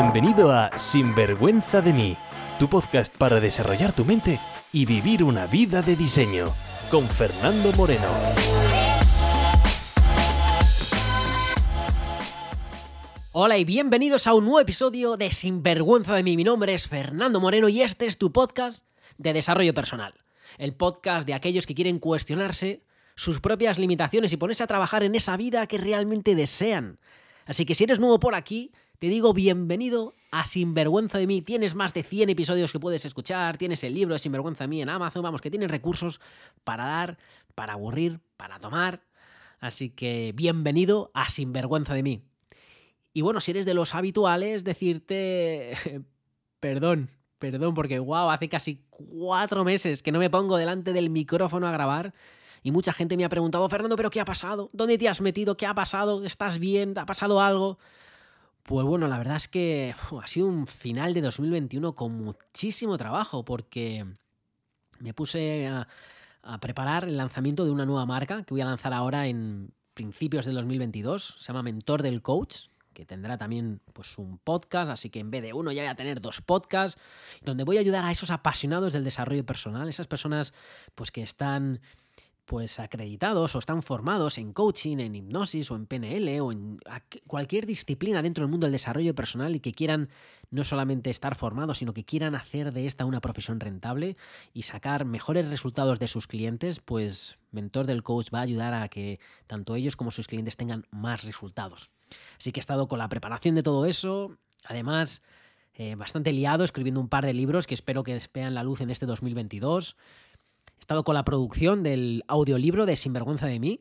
Bienvenido a Sinvergüenza de mí, tu podcast para desarrollar tu mente y vivir una vida de diseño, con Fernando Moreno. Hola y bienvenidos a un nuevo episodio de Sinvergüenza de mí. Mi nombre es Fernando Moreno y este es tu podcast de desarrollo personal. El podcast de aquellos que quieren cuestionarse sus propias limitaciones y ponerse a trabajar en esa vida que realmente desean. Así que si eres nuevo por aquí, te digo bienvenido a Sinvergüenza de mí. Tienes más de 100 episodios que puedes escuchar, tienes el libro de Sinvergüenza de mí en Amazon, vamos, que tienes recursos para dar, para aburrir, para tomar. Así que bienvenido a Sinvergüenza de mí. Y bueno, si eres de los habituales, decirte perdón, perdón, porque wow, hace casi cuatro meses que no me pongo delante del micrófono a grabar. Y mucha gente me ha preguntado, Fernando, ¿pero qué ha pasado? ¿Dónde te has metido? ¿Qué ha pasado? ¿Estás bien? ¿Te ha pasado algo? Pues bueno, la verdad es que ha sido un final de 2021 con muchísimo trabajo porque me puse a, a, preparar el lanzamiento de una nueva marca que voy a lanzar ahora en principios del 2022. Se llama Mentor del Coach, que tendrá también pues, un podcast, así que en vez de uno ya voy a tener dos podcasts, donde voy a ayudar a esos apasionados del desarrollo personal, esas personas pues, que están pues acreditados o están formados en coaching, en hipnosis o en PNL o en cualquier disciplina dentro del mundo del desarrollo personal y que quieran no solamente estar formados, sino que quieran hacer de esta una profesión rentable y sacar mejores resultados de sus clientes, pues Mentor del Coach va a ayudar a que tanto ellos como sus clientes tengan más resultados. Así que he estado con la preparación de todo eso, además eh, bastante liado escribiendo un par de libros que espero que vean la luz en este 2022. He estado con la producción del audiolibro de Sinvergüenza de mí,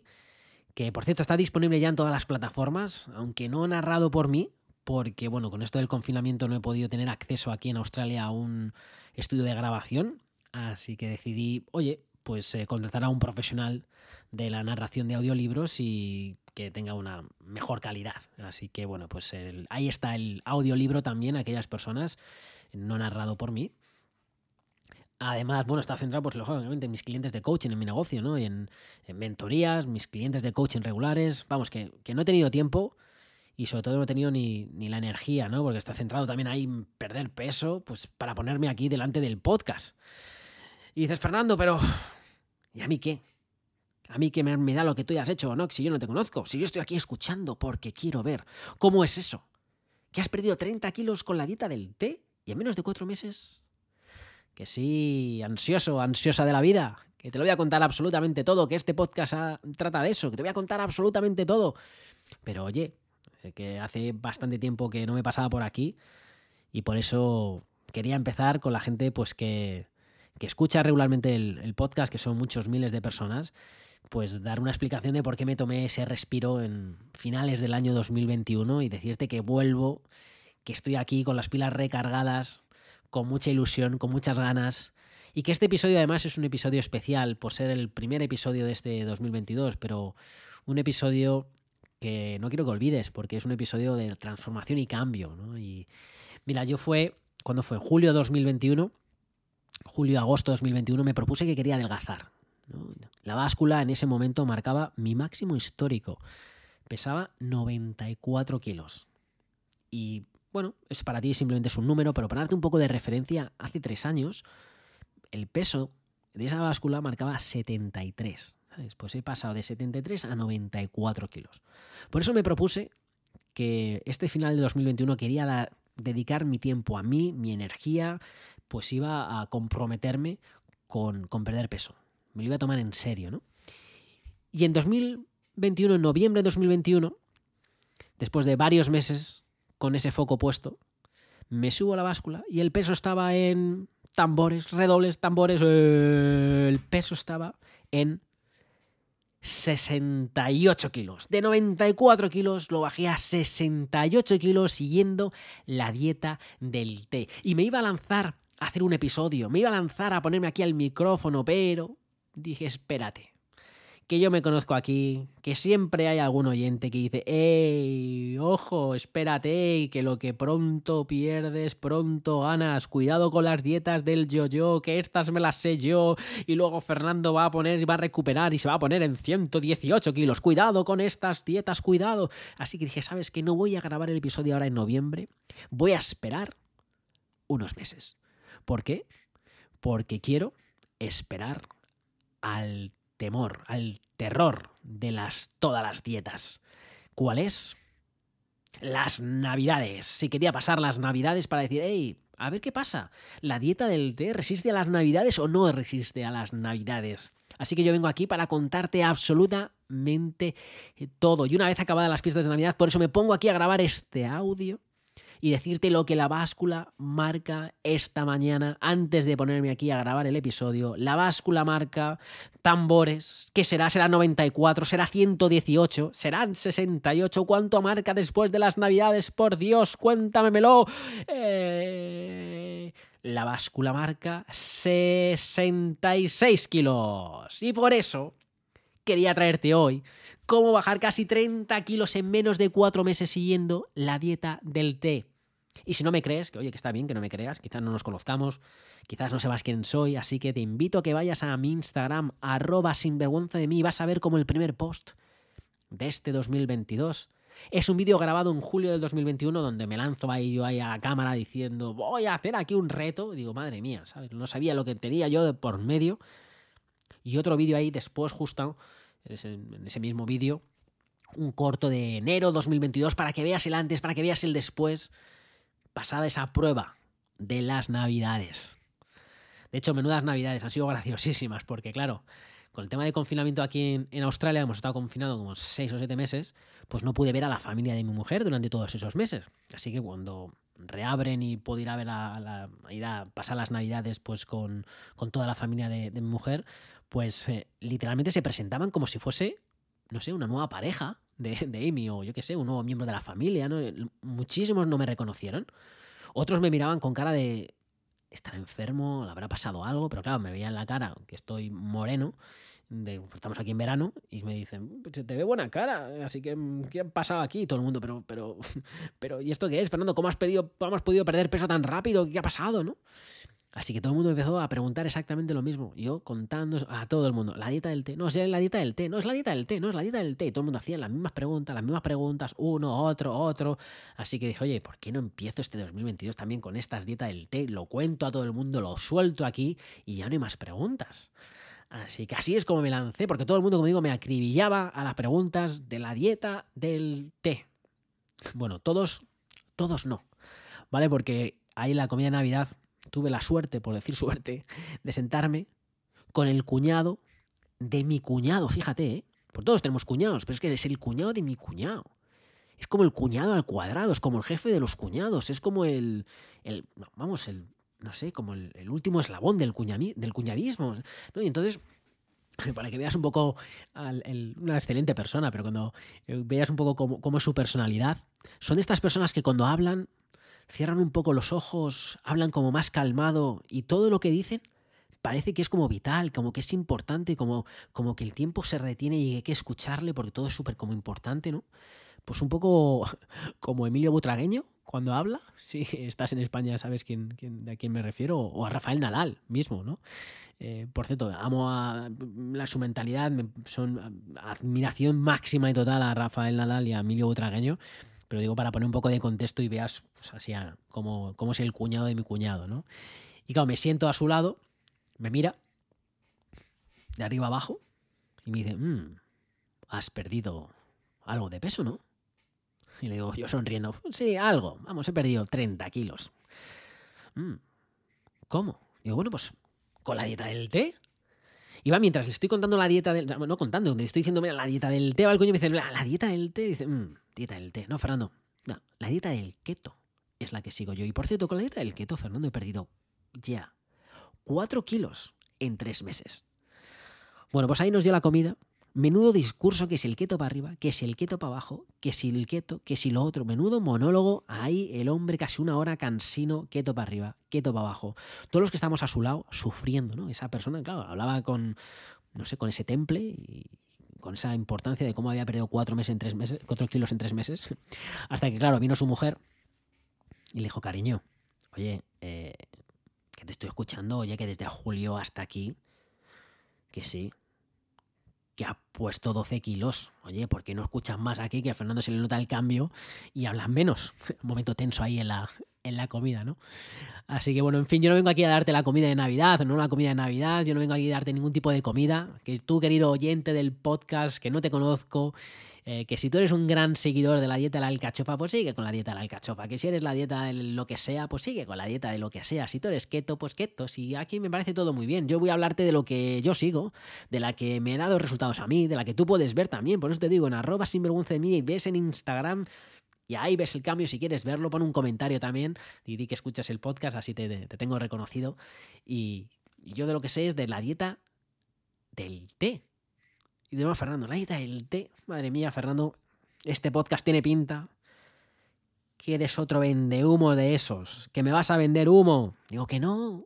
que por cierto está disponible ya en todas las plataformas, aunque no narrado por mí, porque bueno, con esto del confinamiento no he podido tener acceso aquí en Australia a un estudio de grabación, así que decidí, oye, pues eh, contratar a un profesional de la narración de audiolibros y que tenga una mejor calidad. Así que bueno, pues el, ahí está el audiolibro también, aquellas personas, no narrado por mí. Además, bueno, está centrado, pues lógicamente, en mis clientes de coaching, en mi negocio, ¿no? Y en, en mentorías, mis clientes de coaching regulares. Vamos, que, que, no he tenido tiempo y sobre todo no he tenido ni, ni, la energía, ¿no? Porque está centrado también ahí en perder peso, pues para ponerme aquí delante del podcast. Y dices, Fernando, pero. ¿Y a mí qué? A mí que me, da lo que tú hayas hecho o no, si yo no te conozco. Si yo estoy aquí escuchando porque quiero ver cómo es eso. ¿Que has perdido 30 kilos con la dieta del té y en menos de cuatro meses que sí, ansioso, ansiosa de la vida, que te lo voy a contar absolutamente todo, que este podcast trata de eso, que te voy a contar absolutamente todo. Pero oye, eh, que hace bastante tiempo que no me pasaba por aquí y por eso quería empezar con la gente pues que, que escucha regularmente el, el, podcast, que son muchos miles de personas, pues dar una explicación de por qué me tomé ese respiro en finales del año 2021 y decirte que vuelvo, que estoy aquí con las pilas recargadas con mucha ilusión, con muchas ganas. Y que este episodio además es un episodio especial por ser el primer episodio de este 2022, pero un episodio que no quiero que olvides porque es un episodio de transformación y cambio. ¿no? Y mira, yo fue, cuando fue? Julio 2021, julio-agosto 2021, me propuse que quería adelgazar. La báscula en ese momento marcaba mi máximo histórico. Pesaba 94 kilos. Y bueno, es para ti simplemente es un número, pero para darte un poco de referencia, hace tres años el peso de esa báscula marcaba 73. ¿sabes? Pues he pasado de 73 a 94 kilos. Por eso me propuse que este final de 2021 quería dedicar mi tiempo a mí, mi energía, pues iba a comprometerme con, con perder peso. Me lo iba a tomar en serio, ¿no? Y en 2021, en noviembre de 2021, después de varios meses con ese foco puesto, me subo a la báscula y el peso estaba en tambores, redobles, tambores, el peso estaba en 68 kilos. De 94 kilos lo bajé a 68 kilos siguiendo la dieta del té. Y me iba a lanzar a hacer un episodio, me iba a lanzar a ponerme aquí al micrófono, pero dije, espérate, que yo me conozco aquí, que siempre hay algún oyente que dice, ¡Ey! Ojo, espérate, que lo que pronto pierdes, pronto ganas. Cuidado con las dietas del yo-yo, que estas me las sé yo. Y luego Fernando va a poner y va a recuperar y se va a poner en 118 kilos. Cuidado con estas dietas, cuidado. Así que dije, ¿sabes que No voy a grabar el episodio ahora en noviembre. Voy a esperar unos meses. ¿Por qué? Porque quiero esperar al temor, al terror de las, todas las dietas. ¿Cuál es? Las navidades. Si quería pasar las navidades para decir, hey, a ver qué pasa. ¿La dieta del té resiste a las navidades o no resiste a las navidades? Así que yo vengo aquí para contarte absolutamente todo. Y una vez acabadas las fiestas de Navidad, por eso me pongo aquí a grabar este audio y decirte lo que la báscula marca esta mañana antes de ponerme aquí a grabar el episodio. La báscula marca tambores, ¿qué será? Será 94, será 118, serán 68. ¿Cuánto marca después de las navidades? Por Dios, cuéntamemelo. Eh... La báscula marca 66 kilos. Y por eso quería traerte hoy cómo bajar casi 30 kilos en menos de 4 meses siguiendo la dieta del té. Y si no me crees, que oye, que está bien que no me creas, quizás no nos conozcamos, quizás no sepas quién soy, así que te invito a que vayas a mi Instagram, arroba sinvergüenza de mí, y vas a ver como el primer post de este 2022 es un vídeo grabado en julio del 2021 donde me lanzo ahí yo ahí a la cámara diciendo voy a hacer aquí un reto. Y digo, madre mía, ¿sabes? No sabía lo que tenía yo de por medio. Y otro vídeo ahí después, justo en ese mismo vídeo, un corto de enero 2022 para que veas el antes, para que veas el después, pasada esa prueba de las navidades. De hecho, menudas navidades han sido graciosísimas porque, claro, con el tema de confinamiento aquí en, Australia, hemos estado confinados como seis o siete meses, pues no pude ver a la familia de mi mujer durante todos esos meses. Así que cuando reabren y puedo ir a ver a, ir a pasar las navidades pues con, toda la familia de, mi mujer, pues eh, literalmente se presentaban como si fuese, no sé, una nueva pareja de, de Amy o yo qué sé, un nuevo miembro de la familia. ¿no? Muchísimos no me reconocieron. Otros me miraban con cara de, estará enfermo, le habrá pasado algo, pero claro, me veía en la cara que estoy moreno, estamos aquí en verano, y me dicen, te ve buena cara, así que, ¿qué ha pasado aquí? Y todo el mundo, pero, pero, pero, ¿y esto qué es, Fernando? ¿Cómo has, pedido, cómo has podido perder peso tan rápido? ¿Qué ha pasado, no? Así que todo el mundo empezó a preguntar exactamente lo mismo. Yo contando a todo el mundo, la dieta del té, no, es la dieta del té, no es la dieta del té, no es la dieta del té. Y todo el mundo hacía las mismas preguntas, las mismas preguntas, uno, otro, otro. Así que dije, oye, ¿por qué no empiezo este 2022 también con estas dietas del té? Lo cuento a todo el mundo, lo suelto aquí y ya no hay más preguntas. Así que así es como me lancé, porque todo el mundo, como digo, me acribillaba a las preguntas de la dieta del té. Bueno, todos, todos no, ¿vale? Porque ahí la comida de Navidad tuve la suerte, por decir suerte, de sentarme con el cuñado de mi cuñado, fíjate, ¿eh? Por todos tenemos cuñados, pero es que es el cuñado de mi cuñado. Es como el cuñado al cuadrado, es como el jefe de los cuñados, es como el, el vamos, el, no sé, como el, último eslabón del, del cuñadismo. Y entonces, para que veas un poco una excelente persona, pero cuando eh, veas un poco cómo, cómo, es su personalidad, son estas personas que cuando hablan cierran un poco los ojos, hablan como más calmado y todo lo que dicen parece que es como vital, como que es importante, como, como que el tiempo se retiene y hay que escucharle porque todo es súper como importante, ¿no? Pues un poco como Emilio Butragueño cuando habla, si estás en España sabes quién, a quién me refiero, o a Rafael Nadal mismo, ¿no? Eh, por cierto, amo a, su mentalidad, son admiración máxima y total a Rafael Nadal y a Emilio Butragueño pero digo para poner un poco de contexto y veas pues, así cómo, cómo, es el cuñado de mi cuñado, ¿no? Y claro, me siento a su lado, me mira de arriba abajo y me dice, mmm, has perdido algo de peso, ¿no? Y le digo, yo sonriendo, sí, algo, vamos, he perdido 30 kilos. Mm, ¿Cómo? Digo, bueno, pues con la dieta del té. Y va, mientras le estoy contando la dieta del... No contando, le estoy diciendo, mira, la dieta del té, va el coño y me dice, la, dieta del té, dice, mmm, dieta del té. No, Fernando. No, la dieta del keto es la que sigo yo. Y por cierto, con la dieta del keto, Fernando, he perdido ya 4 kilos en 3 meses. Bueno, pues ahí nos dio la comida. Menudo discurso que si el keto para arriba, que si el keto para abajo, que si el keto, que si lo otro. Menudo monólogo. Ahí el hombre casi una hora cansino, keto para arriba, keto para abajo. Todos los que estamos a su lado sufriendo, ¿no? Esa persona, claro, hablaba con, no sé, con ese temple y con esa importancia de cómo había perdido cuatro, meses en tres meses, cuatro kilos en tres meses. Hasta que, claro, vino su mujer y le dijo, cariño, oye, eh, que te estoy escuchando, oye, que desde julio hasta aquí, que sí, que ha puesto 12 kilos. Oye, ¿por qué no escuchas más aquí? Que a Fernando se le nota el cambio y hablas menos. Un momento tenso ahí en la, en la comida, ¿no? Así que bueno, en fin, yo no vengo aquí a darte la comida de Navidad, no la comida de Navidad, yo no vengo aquí a darte ningún tipo de comida. Que tú, querido oyente del podcast, que no te conozco, eh, que si tú eres un gran seguidor de la dieta de la alcachofa, pues sigue con la dieta de la alcachofa. Que si eres la dieta de lo que sea, pues sigue con la dieta de lo que sea. Si tú eres keto, pues keto. Si aquí me parece todo muy bien. Yo voy a hablarte de lo que yo sigo, de la que me he dado resultados a mí, de la que tú puedes ver también. Por eso te digo, en arroba sinvergüenza de mí y ves en Instagram y ahí ves el cambio. Si quieres verlo, pon un comentario también y di que escuchas el podcast, así te, tengo reconocido. Y, yo de lo que sé es de la dieta del té. Y de nuevo, Fernando, la dieta del té. Madre mía, Fernando, este podcast tiene pinta. ¿Quieres otro vende humo de esos? ¿Que me vas a vender humo? Digo que no.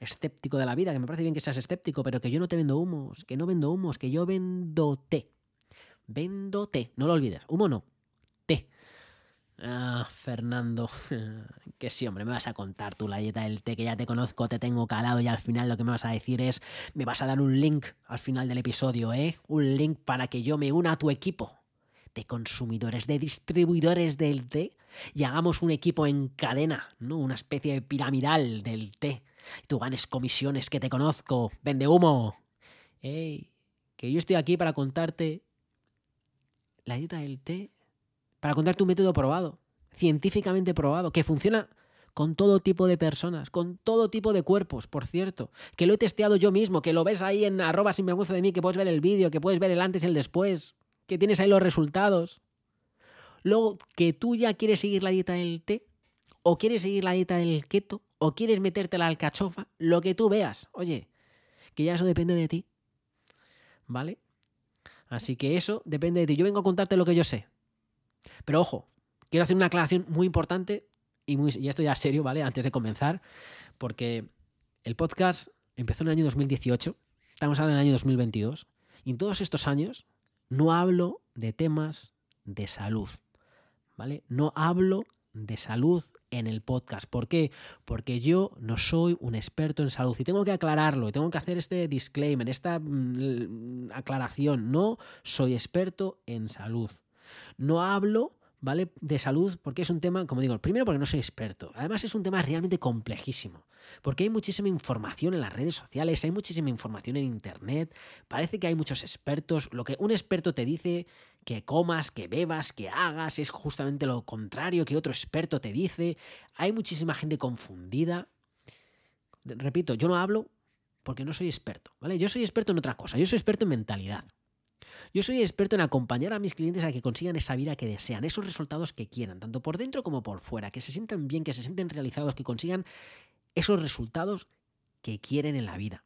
Escéptico de la vida, que me parece bien que seas escéptico, pero que yo no te vendo humos, que no vendo humos, que yo vendo té. Vendo té, no lo olvides. Humo no, Ah, Fernando, que sí, hombre, me vas a contar tú la dieta del té, que ya te conozco, te tengo calado y al final lo que me vas a decir es, me vas a dar un link al final del episodio, ¿eh? Un link para que yo me una a tu equipo de consumidores, de distribuidores del té y hagamos un equipo en cadena, ¿no? Una especie de piramidal del té. Tú ganes comisiones, que te conozco, vende humo. Ey, que yo estoy aquí para contarte la dieta del té para contarte un método probado, científicamente probado, que funciona con todo tipo de personas, con todo tipo de cuerpos, por cierto, que lo he testeado yo mismo, que lo ves ahí en arroba sin vergüenza de mí, que puedes ver el vídeo, que puedes ver el antes y el después, que tienes ahí los resultados. Luego, que tú ya quieres seguir la dieta del té, o quieres seguir la dieta del keto, o quieres meterte la alcachofa, lo que tú veas. Oye, que ya eso depende de ti. ¿Vale? Así que eso depende de ti. Yo vengo a contarte lo que yo sé. Pero ojo, quiero hacer una aclaración muy importante y, muy, y esto ya serio, ¿vale? Antes de comenzar, porque el podcast empezó en el año 2018, estamos ahora en el año 2022, y en todos estos años no hablo de temas de salud, ¿vale? No hablo de salud en el podcast. ¿Por qué? Porque yo no soy un experto en salud y tengo que aclararlo, tengo que hacer este disclaimer, esta mm, aclaración. No soy experto en salud. No hablo, ¿vale? De salud porque es un tema, como digo, primero porque no soy experto. Además es un tema realmente complejísimo. Porque hay muchísima información en las redes sociales, hay muchísima información en internet. Parece que hay muchos expertos. Lo que un experto te dice que comas, que bebas, que hagas, es justamente lo contrario que otro experto te dice. Hay muchísima gente confundida. Repito, yo no hablo porque no soy experto, ¿vale? Yo soy experto en otra cosa, yo soy experto en mentalidad. Yo soy experto en acompañar a mis clientes a que consigan esa vida que desean, esos resultados que quieran, tanto por dentro como por fuera, que se sientan bien, que se sienten realizados, que consigan esos resultados que quieren en la vida.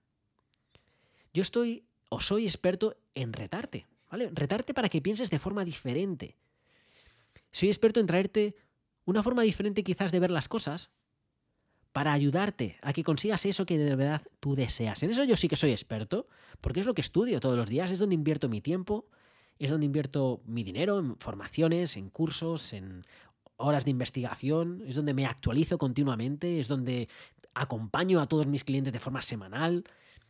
Yo estoy o soy experto en retarte, ¿vale? Retarte para que pienses de forma diferente. Soy experto en traerte una forma diferente quizás de ver las cosas para ayudarte a que consigas eso que de verdad tú deseas. En eso yo sí que soy experto, porque es lo que estudio todos los días, es donde invierto mi tiempo, es donde invierto mi dinero en formaciones, en cursos, en horas de investigación, es donde me actualizo continuamente, es donde acompaño a todos mis clientes de forma semanal,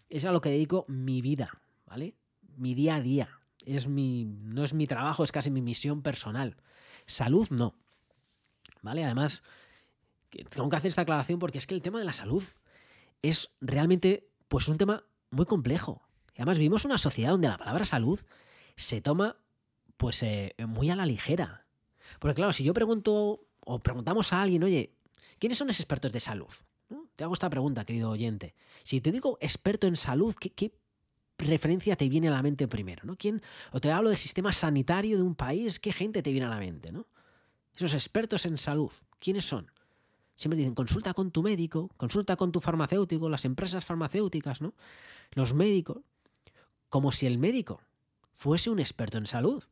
es a lo que dedico mi vida, ¿vale? Mi día a día. Es mi, no es mi trabajo, es casi mi misión personal. Salud no. ¿Vale? Además, tengo que hacer esta aclaración porque es que el tema de la salud es realmente pues un tema muy complejo. Y además vivimos una sociedad donde la palabra salud se toma pues eh, muy a la ligera. Porque claro, si yo pregunto o preguntamos a alguien, oye, ¿quiénes son los expertos de salud? Te hago esta pregunta, querido oyente. Si te digo experto en salud, ¿qué, referencia te viene a la mente primero? ¿no? ¿Quién, o te hablo del sistema sanitario de un país, ¿qué gente te viene a la mente? ¿no? Esos expertos en salud, ¿quiénes son? Siempre dicen, consulta con tu médico, consulta con tu farmacéutico, las empresas farmacéuticas, ¿no? Los médicos. Como si el médico fuese un experto en salud.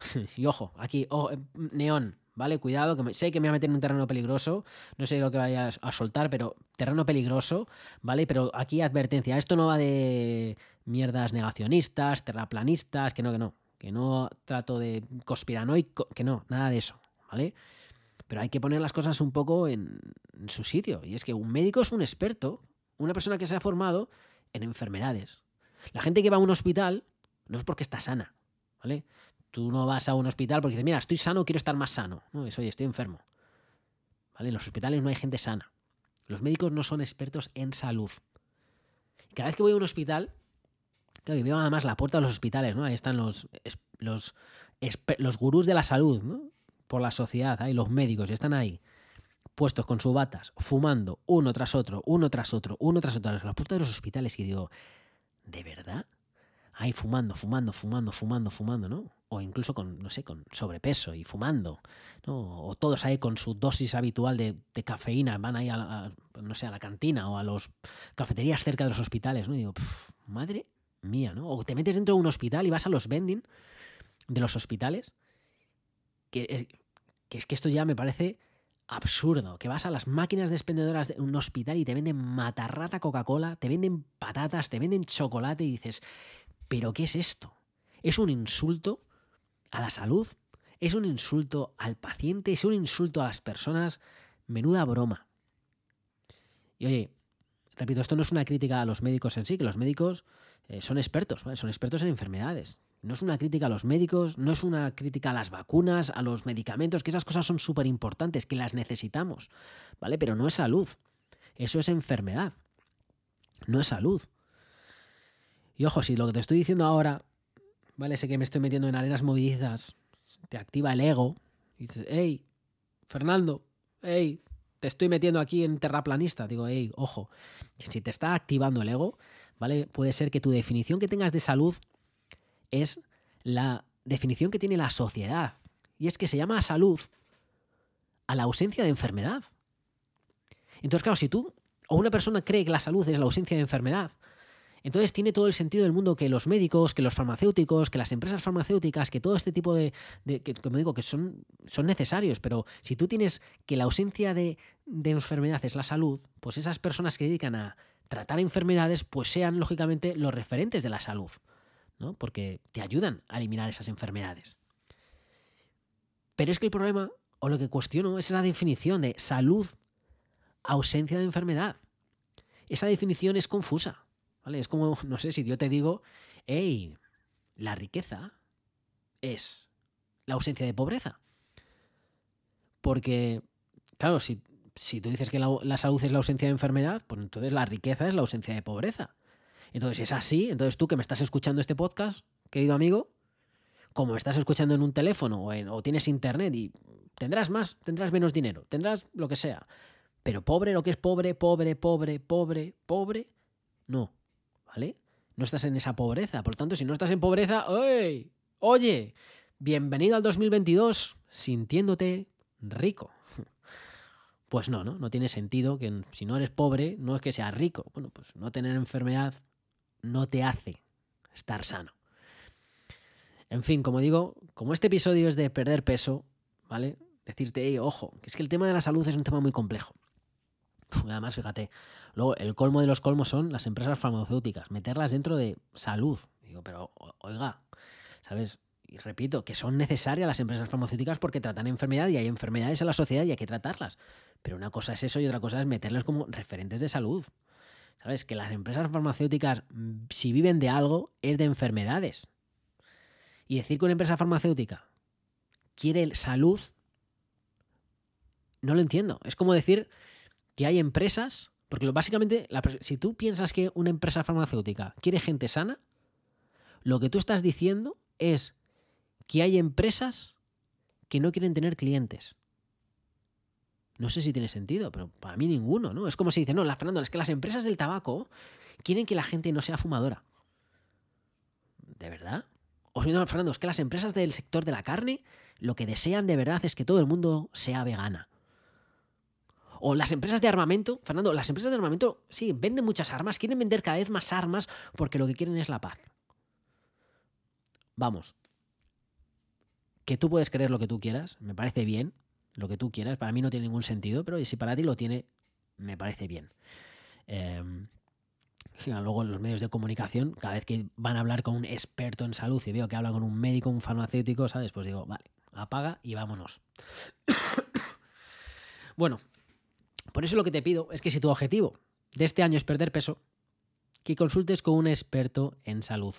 y ojo, aquí, oh, neón, ¿vale? Cuidado, que sé que me voy a meter en un terreno peligroso, no sé lo que vayas a soltar, pero terreno peligroso, ¿vale? Pero aquí advertencia, esto no va de mierdas negacionistas, terraplanistas, que no, que no, que no trato de conspiranoico, que no, nada de eso, ¿vale? Pero hay que poner las cosas un poco en, su sitio. Y es que un médico es un experto, una persona que se ha formado en enfermedades. La gente que va a un hospital no es porque está sana, ¿vale? Tú no vas a un hospital porque dices, mira, estoy sano, quiero estar más sano. No, es, oye, estoy enfermo. ¿Vale? En los hospitales no hay gente sana. Los médicos no son expertos en salud. Cada vez que voy a un hospital, claro, y veo además la puerta de los hospitales, ¿no? Ahí están los, los, los gurús de la salud, ¿no? Por la sociedad, ahí los médicos, están ahí, puestos con sus batas, fumando, uno tras otro, uno tras otro, uno tras otro, a la puerta de los hospitales, y digo, ¿de verdad? Ahí fumando, fumando, fumando, fumando, fumando, ¿no? o incluso con, no sé, con sobrepeso y fumando, ¿no? o todos ahí con su dosis habitual de, cafeína, van ahí a, no sé, a la cantina o a las cafeterías cerca de los hospitales, ¿no? Y digo, madre mía, ¿no? O te metes dentro de un hospital y vas a los vending de los hospitales, que es que, es que esto ya me parece absurdo, que vas a las máquinas despendedoras de un hospital y te venden matarrata Coca-Cola, te venden patatas, te venden chocolate y dices, ¿pero qué es esto? Es un insulto a la salud, es un insulto al paciente, es un insulto a las personas. Menuda broma. Y oye, repito, esto no es una crítica a los médicos en sí, que los médicos eh, son expertos, son expertos en enfermedades. No es una crítica a los médicos, no es una crítica a las vacunas, a los medicamentos, que esas cosas son súper importantes, que las necesitamos, ¿vale? Pero no es salud, eso es enfermedad, no es salud. Y ojo, si lo que te estoy diciendo ahora ¿vale? Sé que me estoy metiendo en arenas movilizas, te activa el ego y dices, hey, Fernando, hey, te estoy metiendo aquí en terraplanista. Digo, hey, ojo, si te está activando el ego, ¿vale? Puede ser que tu definición que tengas de salud es la definición que tiene la sociedad. Y es que se llama salud a la ausencia de enfermedad. Entonces, claro, si tú o una persona cree que la salud es la ausencia de enfermedad, entonces tiene todo el sentido del mundo que los médicos, que los farmacéuticos, que las empresas farmacéuticas, que todo este tipo de, que, como digo, que son, son necesarios, pero si tú tienes que la ausencia de, de enfermedad es la salud, pues esas personas que dedican a tratar enfermedades, pues sean lógicamente los referentes de la salud, ¿no? Porque te ayudan a eliminar esas enfermedades. Pero es que el problema, o lo que cuestiono, es esa definición de salud, ausencia de enfermedad. Esa definición es confusa. Es como, no sé, si yo te digo, hey, la riqueza es la ausencia de pobreza. Porque, claro, si, si tú dices que la, salud es la ausencia de enfermedad, pues entonces la riqueza es la ausencia de pobreza. Entonces, si es así, entonces tú que me estás escuchando este podcast, querido amigo, como me estás escuchando en un teléfono o, o tienes internet y tendrás más, tendrás menos dinero, tendrás lo que sea. Pero pobre, lo que es pobre, pobre, pobre, pobre, pobre, no. ¿Vale? No estás en esa pobreza. Por lo tanto, si no estás en pobreza, ¡oye! Oye, bienvenido al 2022 sintiéndote rico. Pues no, ¿no? No tiene sentido que si no eres pobre, no es que seas rico. Bueno, pues no tener enfermedad no te hace estar sano. En fin, como digo, como este episodio es de perder peso, ¿vale? Decirte, ojo, que es que el tema de la salud es un tema muy complejo. Además, fíjate, Luego, el colmo de los colmos son las empresas farmacéuticas, meterlas dentro de salud. Digo, pero oiga, ¿sabes? Y repito, que son necesarias las empresas farmacéuticas porque tratan enfermedad y hay enfermedades en la sociedad y hay que tratarlas. Pero una cosa es eso y otra cosa es meterlas como referentes de salud. ¿Sabes? Que las empresas farmacéuticas, si viven de algo, es de enfermedades. Y decir que una empresa farmacéutica quiere salud, no lo entiendo. Es como decir que hay empresas porque básicamente, si tú piensas que una empresa farmacéutica quiere gente sana, lo que tú estás diciendo es que hay empresas que no quieren tener clientes. No sé si tiene sentido, pero para mí ninguno, ¿no? Es como si dice, no, la, Fernando, es que las empresas del tabaco quieren que la gente no sea fumadora. ¿De verdad? O si no, Fernando, es que las empresas del sector de la carne lo que desean de verdad es que todo el mundo sea vegana. O las empresas de armamento, Fernando, las empresas de armamento, sí, venden muchas armas, quieren vender cada vez más armas porque lo que quieren es la paz. Vamos. Que tú puedes creer lo que tú quieras, me parece bien, lo que tú quieras, para mí no tiene ningún sentido, pero si para ti lo tiene, me parece bien. Em, luego los medios de comunicación, cada vez que van a hablar con un experto en salud y veo que habla con un médico, un farmacéutico, ¿sabes? Pues digo, vale, apaga y vámonos. bueno, por eso lo que te pido es que si tu objetivo de este año es perder peso, que consultes con un experto en salud.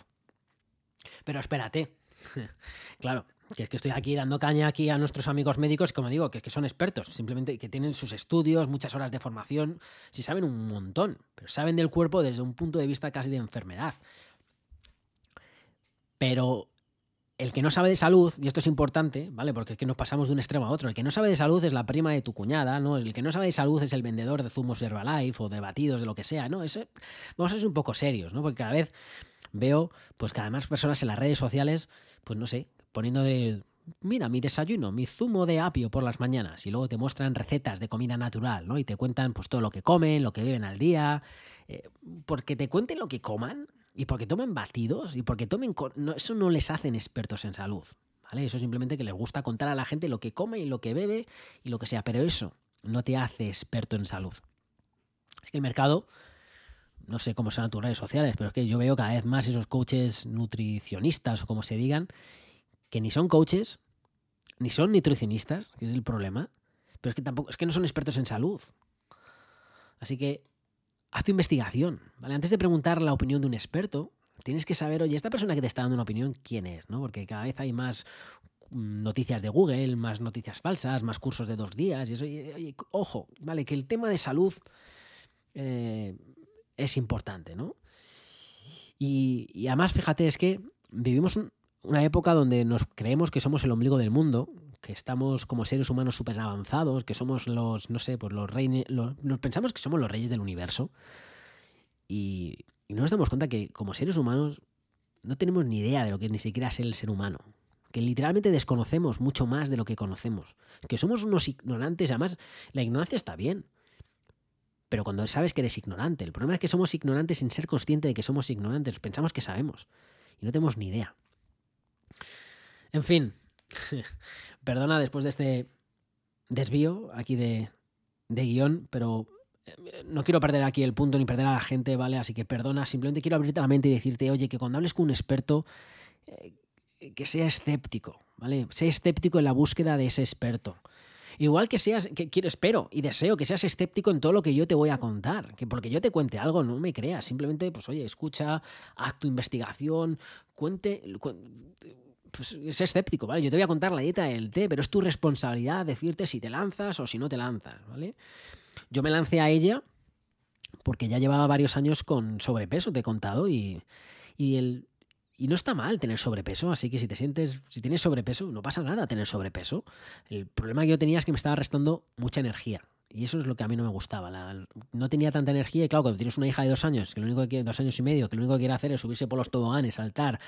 Pero espérate, claro, que es que estoy aquí dando caña aquí a nuestros amigos médicos, como digo, que, que son expertos, simplemente que tienen sus estudios, muchas horas de formación, si saben un montón, pero saben del cuerpo desde un punto de vista casi de enfermedad. Pero el que no sabe de salud, y esto es importante, ¿vale? Porque es que nos pasamos de un extremo a otro. El que no sabe de salud es la prima de tu cuñada, ¿no? El que no sabe de salud es el vendedor de zumos Herbalife o de batidos, de lo que sea, ¿no? Eso, vamos a ser un poco serios, ¿no? Porque cada vez veo, pues que además personas en las redes sociales, pues no sé, poniendo de. Mira, mi desayuno, mi zumo de apio por las mañanas. Y luego te muestran recetas de comida natural, ¿no? Y te cuentan pues todo lo que comen, lo que beben al día. Eh, porque te cuenten lo que coman y porque tomen batidos y porque tomen... eso no les hacen expertos en salud. ¿Vale? Eso simplemente que les gusta contar a la gente lo que come y lo que bebe y lo que sea. Pero eso no te hace experto en salud. Es que el mercado no sé cómo son tus redes sociales, pero es que yo veo cada vez más esos coaches nutricionistas o como se digan, que ni son coaches, ni son nutricionistas, que es el problema, pero es que tampoco, es que no son expertos en salud. Así que haz tu investigación, ¿vale? Antes de preguntar la opinión de un experto, tienes que saber, oye, esta persona que te está dando una opinión, ¿quién es? ¿no? Porque cada vez hay más mm, noticias de Google, más noticias falsas, más cursos de dos días, y eso, ojo, ¿vale? Que el tema de salud eh, es importante, ¿no? Y, además, fíjate, es que vivimos una época donde nos creemos que somos el ombligo del mundo, que estamos como seres humanos súper avanzados, que somos los, no sé, pues los reyes, nos pensamos que somos los reyes del universo. Y, y, no nos damos cuenta que como seres humanos no tenemos ni idea de lo que es ni siquiera ser el ser humano. Que literalmente desconocemos mucho más de lo que conocemos. Que somos unos ignorantes, además la ignorancia está bien. Pero cuando sabes que eres ignorante, el problema es que somos ignorantes sin ser consciente de que somos ignorantes. Pensamos que sabemos. Y no tenemos ni idea. En fin, perdona después de este desvío aquí de, guion, pero eh, no quiero perder aquí el punto ni perder a la gente, ¿vale? Así que perdona, simplemente quiero abrirte la mente y decirte, oye, que cuando hables con un experto, eh, que sea escéptico, ¿vale? Sea escéptico en la búsqueda de ese experto. Igual que seas, que quiero, espero y deseo que seas escéptico en todo lo que yo te voy a contar, que porque yo te cuente algo, no me creas, simplemente, pues oye, escucha, haz tu investigación, cuente, pues, es escéptico, ¿vale? Yo te voy a contar la dieta del té, pero es tu responsabilidad decirte si te lanzas o si no te lanzas, ¿vale? Yo me lancé a ella porque ya llevaba varios años con sobrepeso, te he contado, y, y el, y no está mal tener sobrepeso, así que si te sientes, si tienes sobrepeso, no pasa nada tener sobrepeso. El problema que yo tenía es que me estaba restando mucha energía. Y eso es lo que a mí no me gustaba. no tenía tanta energía y claro, cuando tienes una hija de dos años, que lo único que quiere, dos años y medio, que lo único que quiere hacer es subirse por los toboganes, saltar,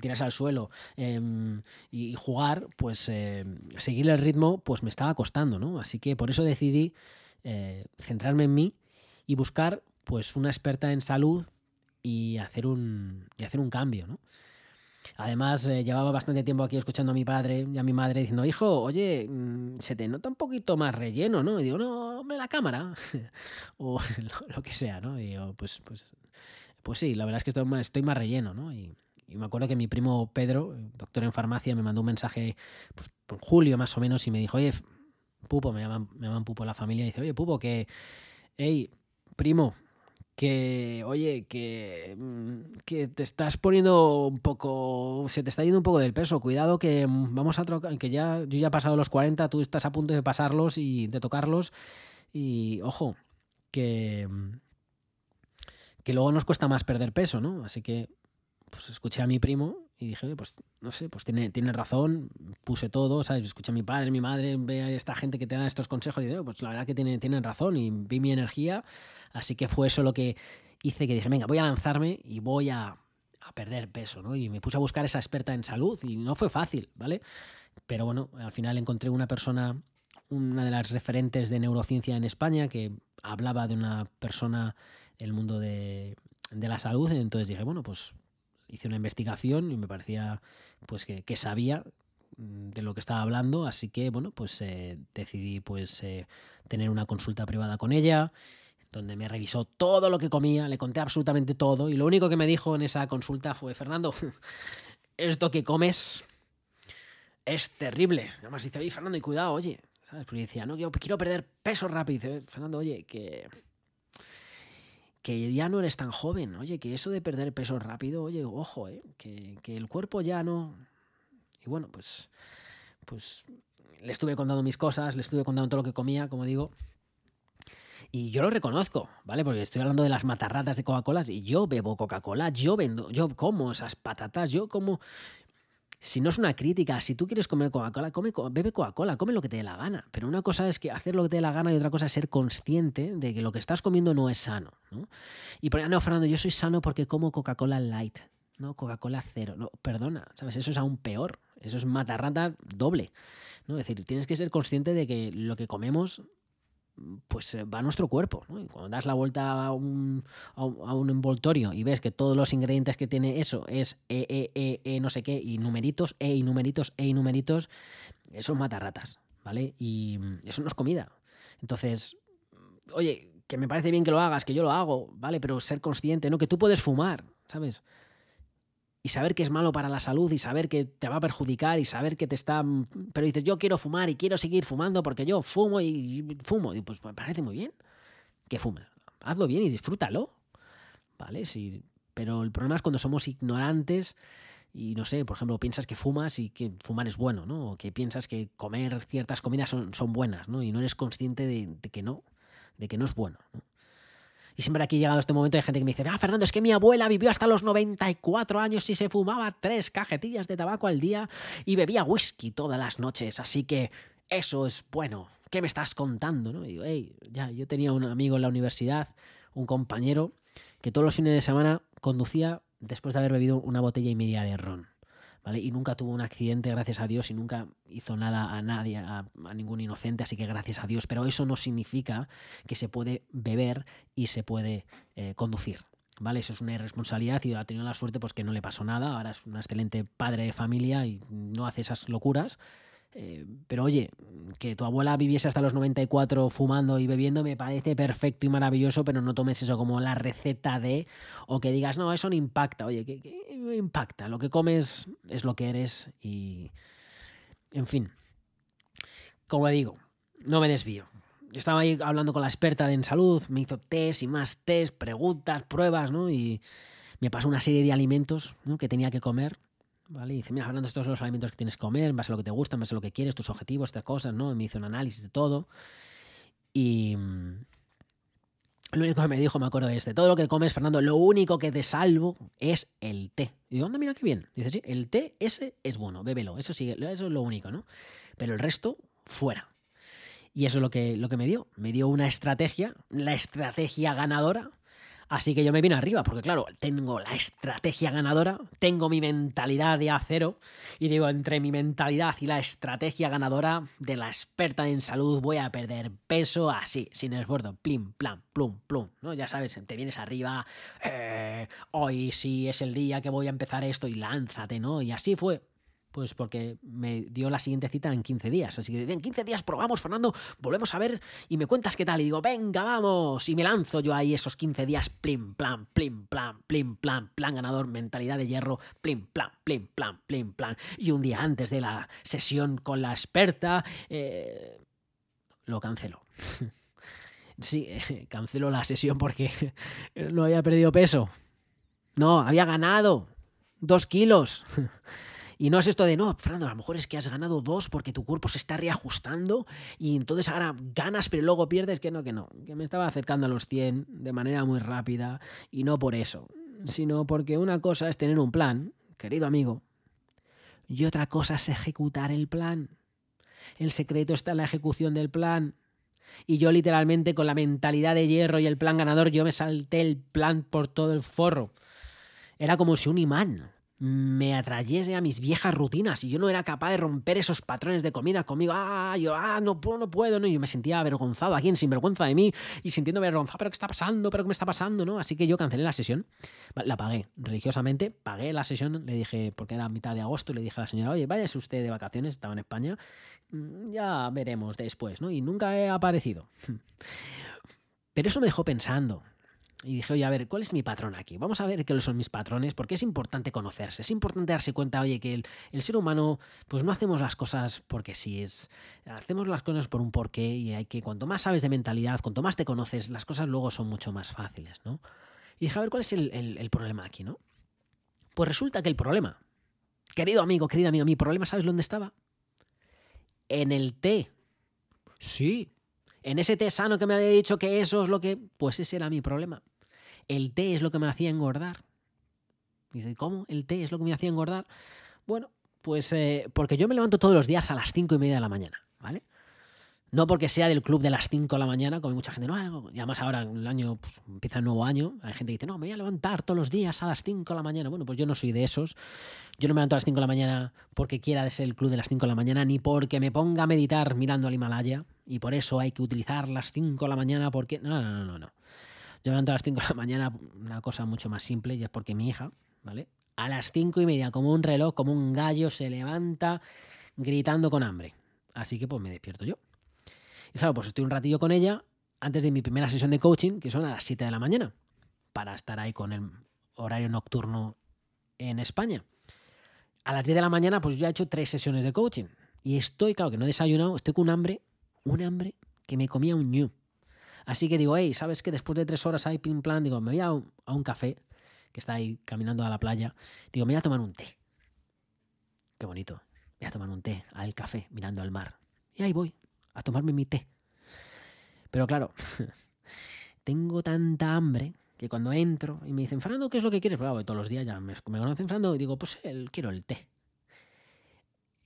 tirarse al suelo em, y jugar, pues em, seguir el ritmo, pues me estaba costando, ¿no? Así que por eso decidí eh, centrarme en mí y buscar pues una experta en salud y hacer un, y hacer un cambio, ¿no? Además, eh, llevaba bastante tiempo aquí escuchando a mi padre y a mi madre diciendo, hijo, oye, mm, se te nota un poquito más relleno, ¿no? Y digo, no, hombre, la cámara. o lo, que sea, ¿no? Y digo, pues, pues, pues sí, la verdad es que estoy más, estoy más relleno, ¿no? Y, me acuerdo que mi primo Pedro, doctor en farmacia, me mandó un mensaje pues, en julio más o menos y me dijo, oye, Pupo, me llaman, me llaman Pupo la familia, y dice, oye, Pupo, que, hey, primo, que, oye, que, mm, que te estás poniendo un poco, se te está yendo un poco del peso, cuidado que mm, vamos a trocar, que ya, yo ya he pasado los 40, tú estás a punto de pasarlos y de tocarlos, y ojo, que, mm, que luego nos cuesta más perder peso, ¿no? Así que, pues escuché a mi primo y dije, pues no sé, pues tiene, tiene razón, puse todo, ¿sabes? Escuché a mi padre, mi madre, ve a esta gente que te da estos consejos y digo, pues la verdad que tiene, tienen razón y vi mi energía, así que fue eso lo que hice que dije, venga, voy a lanzarme y voy a, a perder peso, ¿no? Y me puse a buscar esa experta en salud y no fue fácil, ¿vale? Pero bueno, al final encontré una persona, una de las referentes de neurociencia en España que hablaba de una persona el mundo de, de la salud, entonces dije, bueno, pues hice una investigación y me parecía pues que, sabía mm, de lo que estaba hablando, así que bueno, pues eh, decidí pues eh, tener una consulta privada con ella. donde me revisó todo lo que comía, le conté absolutamente todo y lo único que me dijo en esa consulta fue, Fernando, esto que comes es terrible. Además dice, oye, Fernando, y cuidado, oye, ¿sabes? Decía, no, yo quiero perder peso rápido. dice, Fernando, oye, que que ya no eres tan joven, oye, que eso de perder peso rápido, oye, ojo, ¿eh? que, que el cuerpo ya no... Y bueno, pues, pues le estuve contando mis cosas, le estuve contando todo lo que comía, como digo, y yo lo reconozco, ¿vale? Porque estoy hablando de las matarratas de Coca-Cola y yo bebo Coca-Cola, yo vendo, yo como esas patatas, yo como si no es una crítica, si tú quieres comer Coca-Cola, come, bebe Coca-Cola, come lo que te dé la gana. Pero una cosa es que hacer lo que te dé la gana y otra cosa es ser consciente de que lo que estás comiendo no es sano. ¿no? Y por no, Fernando, yo soy sano porque como Coca-Cola light, no Coca-Cola cero. No, perdona, ¿sabes? Eso es aún peor. Eso es matarrata doble. ¿no? Es decir, tienes que ser consciente de que lo que comemos pues eh, va a nuestro cuerpo. ¿no? Y cuando das la vuelta a un, a un, envoltorio y ves que todos los ingredientes que tiene eso es E, E, E, E, no sé qué, y numeritos, E y numeritos, E y numeritos, eso mata ratas, ¿vale? Y eso no es comida. Entonces, oye, que me parece bien que lo hagas, que yo lo hago, ¿vale? Pero ser consciente, ¿no? Que tú puedes fumar, ¿sabes? Y saber que es malo para la salud y saber que te va a perjudicar y saber que te está... Pero dices, yo quiero fumar y quiero seguir fumando porque yo fumo y fumo. Y pues me parece muy bien que fumes. Hazlo bien y disfrútalo. ¿Vale? Sí, pero el problema es cuando somos ignorantes y no sé, por ejemplo, piensas que fumas y que fumar es bueno, ¿no? O que piensas que comer ciertas comidas son, son buenas, ¿no? Y no eres consciente de, de, que no, de que no es bueno. ¿no? Y siempre aquí llegado este momento hay gente que me dice, ah, Fernando, es que mi abuela vivió hasta los 94 años y se fumaba tres cajetillas de tabaco al día y bebía whisky todas las noches, así que eso es bueno. ¿Qué me estás contando? ¿no? Y digo, hey, ya, yo tenía un amigo en la universidad, un compañero, que todos los fines de semana conducía después de haber bebido una botella y media de ron. Y nunca tuvo un accidente, gracias a Dios, y nunca hizo nada a nadie, a, ningún inocente, así que gracias a Dios. Pero eso no significa que se puede beber y se puede eh, conducir. ¿Vale? Eso es una irresponsabilidad y ha tenido la suerte pues que no le pasó nada, ahora es un excelente padre de familia y no hace esas locuras, eh, pero oye, que tu abuela viviese hasta los 94 fumando y bebiendo me parece perfecto y maravilloso, pero no tomes eso como la receta de, o que digas, no, eso no impacta. Oye, que, impacta. Lo que comes es lo que eres y... En fin. Como digo, no me desvío. Estaba ahí hablando con la experta en salud, me hizo test y más test, preguntas, pruebas, ¿no? Y me pasó una serie de alimentos que tenía que comer ¿vale? Y dice, mira, de estos los alimentos que tienes que comer, en base a lo que te gusta, en base a lo que quieres, tus objetivos, estas cosas, ¿no? Me hizo un análisis de todo. Y mm, lo único que me dijo, me acuerdo de este, todo lo que comes, Fernando, lo único que te salvo es el té. Y digo, anda, mira qué bien. Dice, sí, el té ese es bueno, bébelo, eso sí, eso es lo único, ¿no? Pero el resto, fuera. Y eso es lo que, lo que me dio. Me dio una estrategia, la estrategia ganadora, Así que yo me vine arriba, porque claro, tengo la estrategia ganadora, tengo mi mentalidad de acero, y digo, entre mi mentalidad y la estrategia ganadora de la experta en salud voy a perder peso así, sin esfuerzo, plim, plan, plum, plum, ¿no? Ya sabes, te vienes arriba, eh, hoy sí es el día que voy a empezar esto y lánzate, ¿no? Y así fue. Pues porque me dio la siguiente cita en 15 días. Así que en 15 días probamos, Fernando, volvemos a ver y me cuentas qué tal. Y digo, venga, vamos. Y me lanzo yo ahí esos 15 días, plim, plan, plim, plan, plim, plan, plan ganador, mentalidad de hierro, plim, plan, plim, plan, plim, plan. Y un día antes de la sesión con la experta, eh, lo cancelo. sí, cancelo la sesión porque no había perdido peso. No, había ganado dos kilos. Y no es esto de, no, Fernando, a lo mejor es que has ganado dos porque tu cuerpo se está reajustando y entonces ahora ganas pero luego pierdes, que no, que no, que me estaba acercando a los 100 de manera muy rápida y no por eso, sino porque una cosa es tener un plan, querido amigo, y otra cosa es ejecutar el plan. El secreto está en la ejecución del plan. Y yo literalmente con la mentalidad de hierro y el plan ganador, yo me salté el plan por todo el forro. Era como si un imán me atrayese a mis viejas rutinas y yo no era capaz de romper esos patrones de comida conmigo. Ah, yo, ah, no puedo, no puedo, ¿no? Y yo me sentía avergonzado aquí, sin vergüenza de mí y sintiéndome avergonzado, pero ¿qué está pasando? ¿Pero qué me está pasando? ¿no? Así que yo cancelé la sesión, la pagué religiosamente, pagué la sesión, le dije, porque era mitad de agosto, le dije a la señora, oye, váyase usted de vacaciones, estaba en España, mm, ya veremos después, ¿no? Y nunca he aparecido. Pero eso me dejó pensando. Y dije, oye, a ver, ¿cuál es mi patrón aquí? Vamos a ver qué son mis patrones, porque es importante conocerse, es importante darse cuenta, oye, que el, ser humano, pues no hacemos las cosas porque sí, es, hacemos las cosas por un porqué y hay que, cuanto más sabes de mentalidad, cuanto más te conoces, las cosas luego son mucho más fáciles, ¿no? Y dije, a ver, ¿cuál es el, problema aquí, no? Pues resulta que el problema, querido amigo, querida amiga, mi problema, ¿sabes dónde estaba? En el té. Sí, en ese té sano que me había dicho que eso es lo que... Pues ese era mi problema. El té es lo que me hacía engordar. Dice, ¿cómo? ¿El té es lo que me hacía engordar? Bueno, pues eh, porque yo me levanto todos los días a las cinco y media de la mañana, ¿vale? No porque sea del club de las 5 de la mañana, como hay mucha gente, no, y además ahora el año pues, empieza el nuevo año, hay gente que dice, no, me voy a levantar todos los días a las 5 de la mañana. Bueno, pues yo no soy de esos. Yo no me levanto a las 5 de la mañana porque quiera ser el club de las 5 de la mañana, ni porque me ponga a meditar mirando al Himalaya, y por eso hay que utilizar las 5 de la mañana porque... No, no, no, no, no. Yo me levanto a las 5 de la mañana, una cosa mucho más simple, y es porque mi hija, ¿vale? A las 5 y media, como un reloj, como un gallo, se levanta gritando con hambre. Así que pues me despierto yo. Y claro, pues estoy un ratillo con ella antes de mi primera sesión de coaching, que son a las 7 de la mañana, para estar ahí con el horario nocturno en España. A las 10 de la mañana, pues ya he hecho tres sesiones de coaching. Y estoy, claro, que no he desayunado, estoy con un hambre, un hambre que me comía un ñu. Así que digo, hey, ¿sabes que Después de tres horas ahí, pim plan, digo, me voy a un, café, que está ahí caminando a la playa. Digo, me voy a tomar un té. Qué bonito. Voy a tomar un té al café, mirando al mar. Y ahí voy, a tomarme mi té. Pero claro, tengo tanta hambre que cuando entro y me dicen, Fernando, ¿qué es lo que quieres? Claro, todos los días ya me, conocen Fernando y digo, pues el, quiero el té.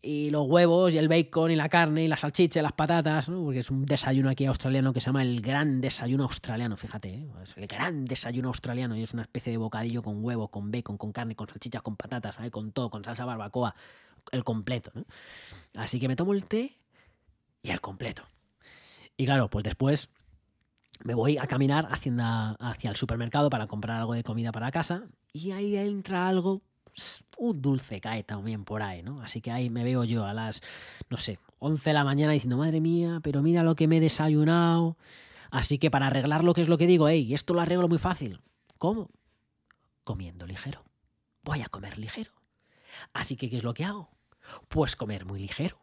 Y los huevos y el bacon y la carne y la salchicha y las patatas, ¿no? porque es un desayuno aquí australiano que se llama el gran desayuno australiano, fíjate, ¿eh? es el gran desayuno australiano y es una especie de bocadillo con huevo, con bacon, con carne, con salchichas, con patatas, con todo, con salsa barbacoa, el completo. Así que me tomo el té y al completo. Y claro, pues después me voy a caminar hacia, el supermercado para comprar algo de comida para casa y ahí entra algo, un dulce cae también por ahí, ¿no? Así que ahí me veo yo a las, no sé, 11 de la mañana diciendo, madre mía, pero mira lo que me he desayunado. Así que para arreglar lo que es lo que digo, hey, esto lo arreglo muy fácil. ¿Cómo? Comiendo ligero. Voy a comer ligero. Así que, ¿qué es lo que hago? Pues comer muy ligero.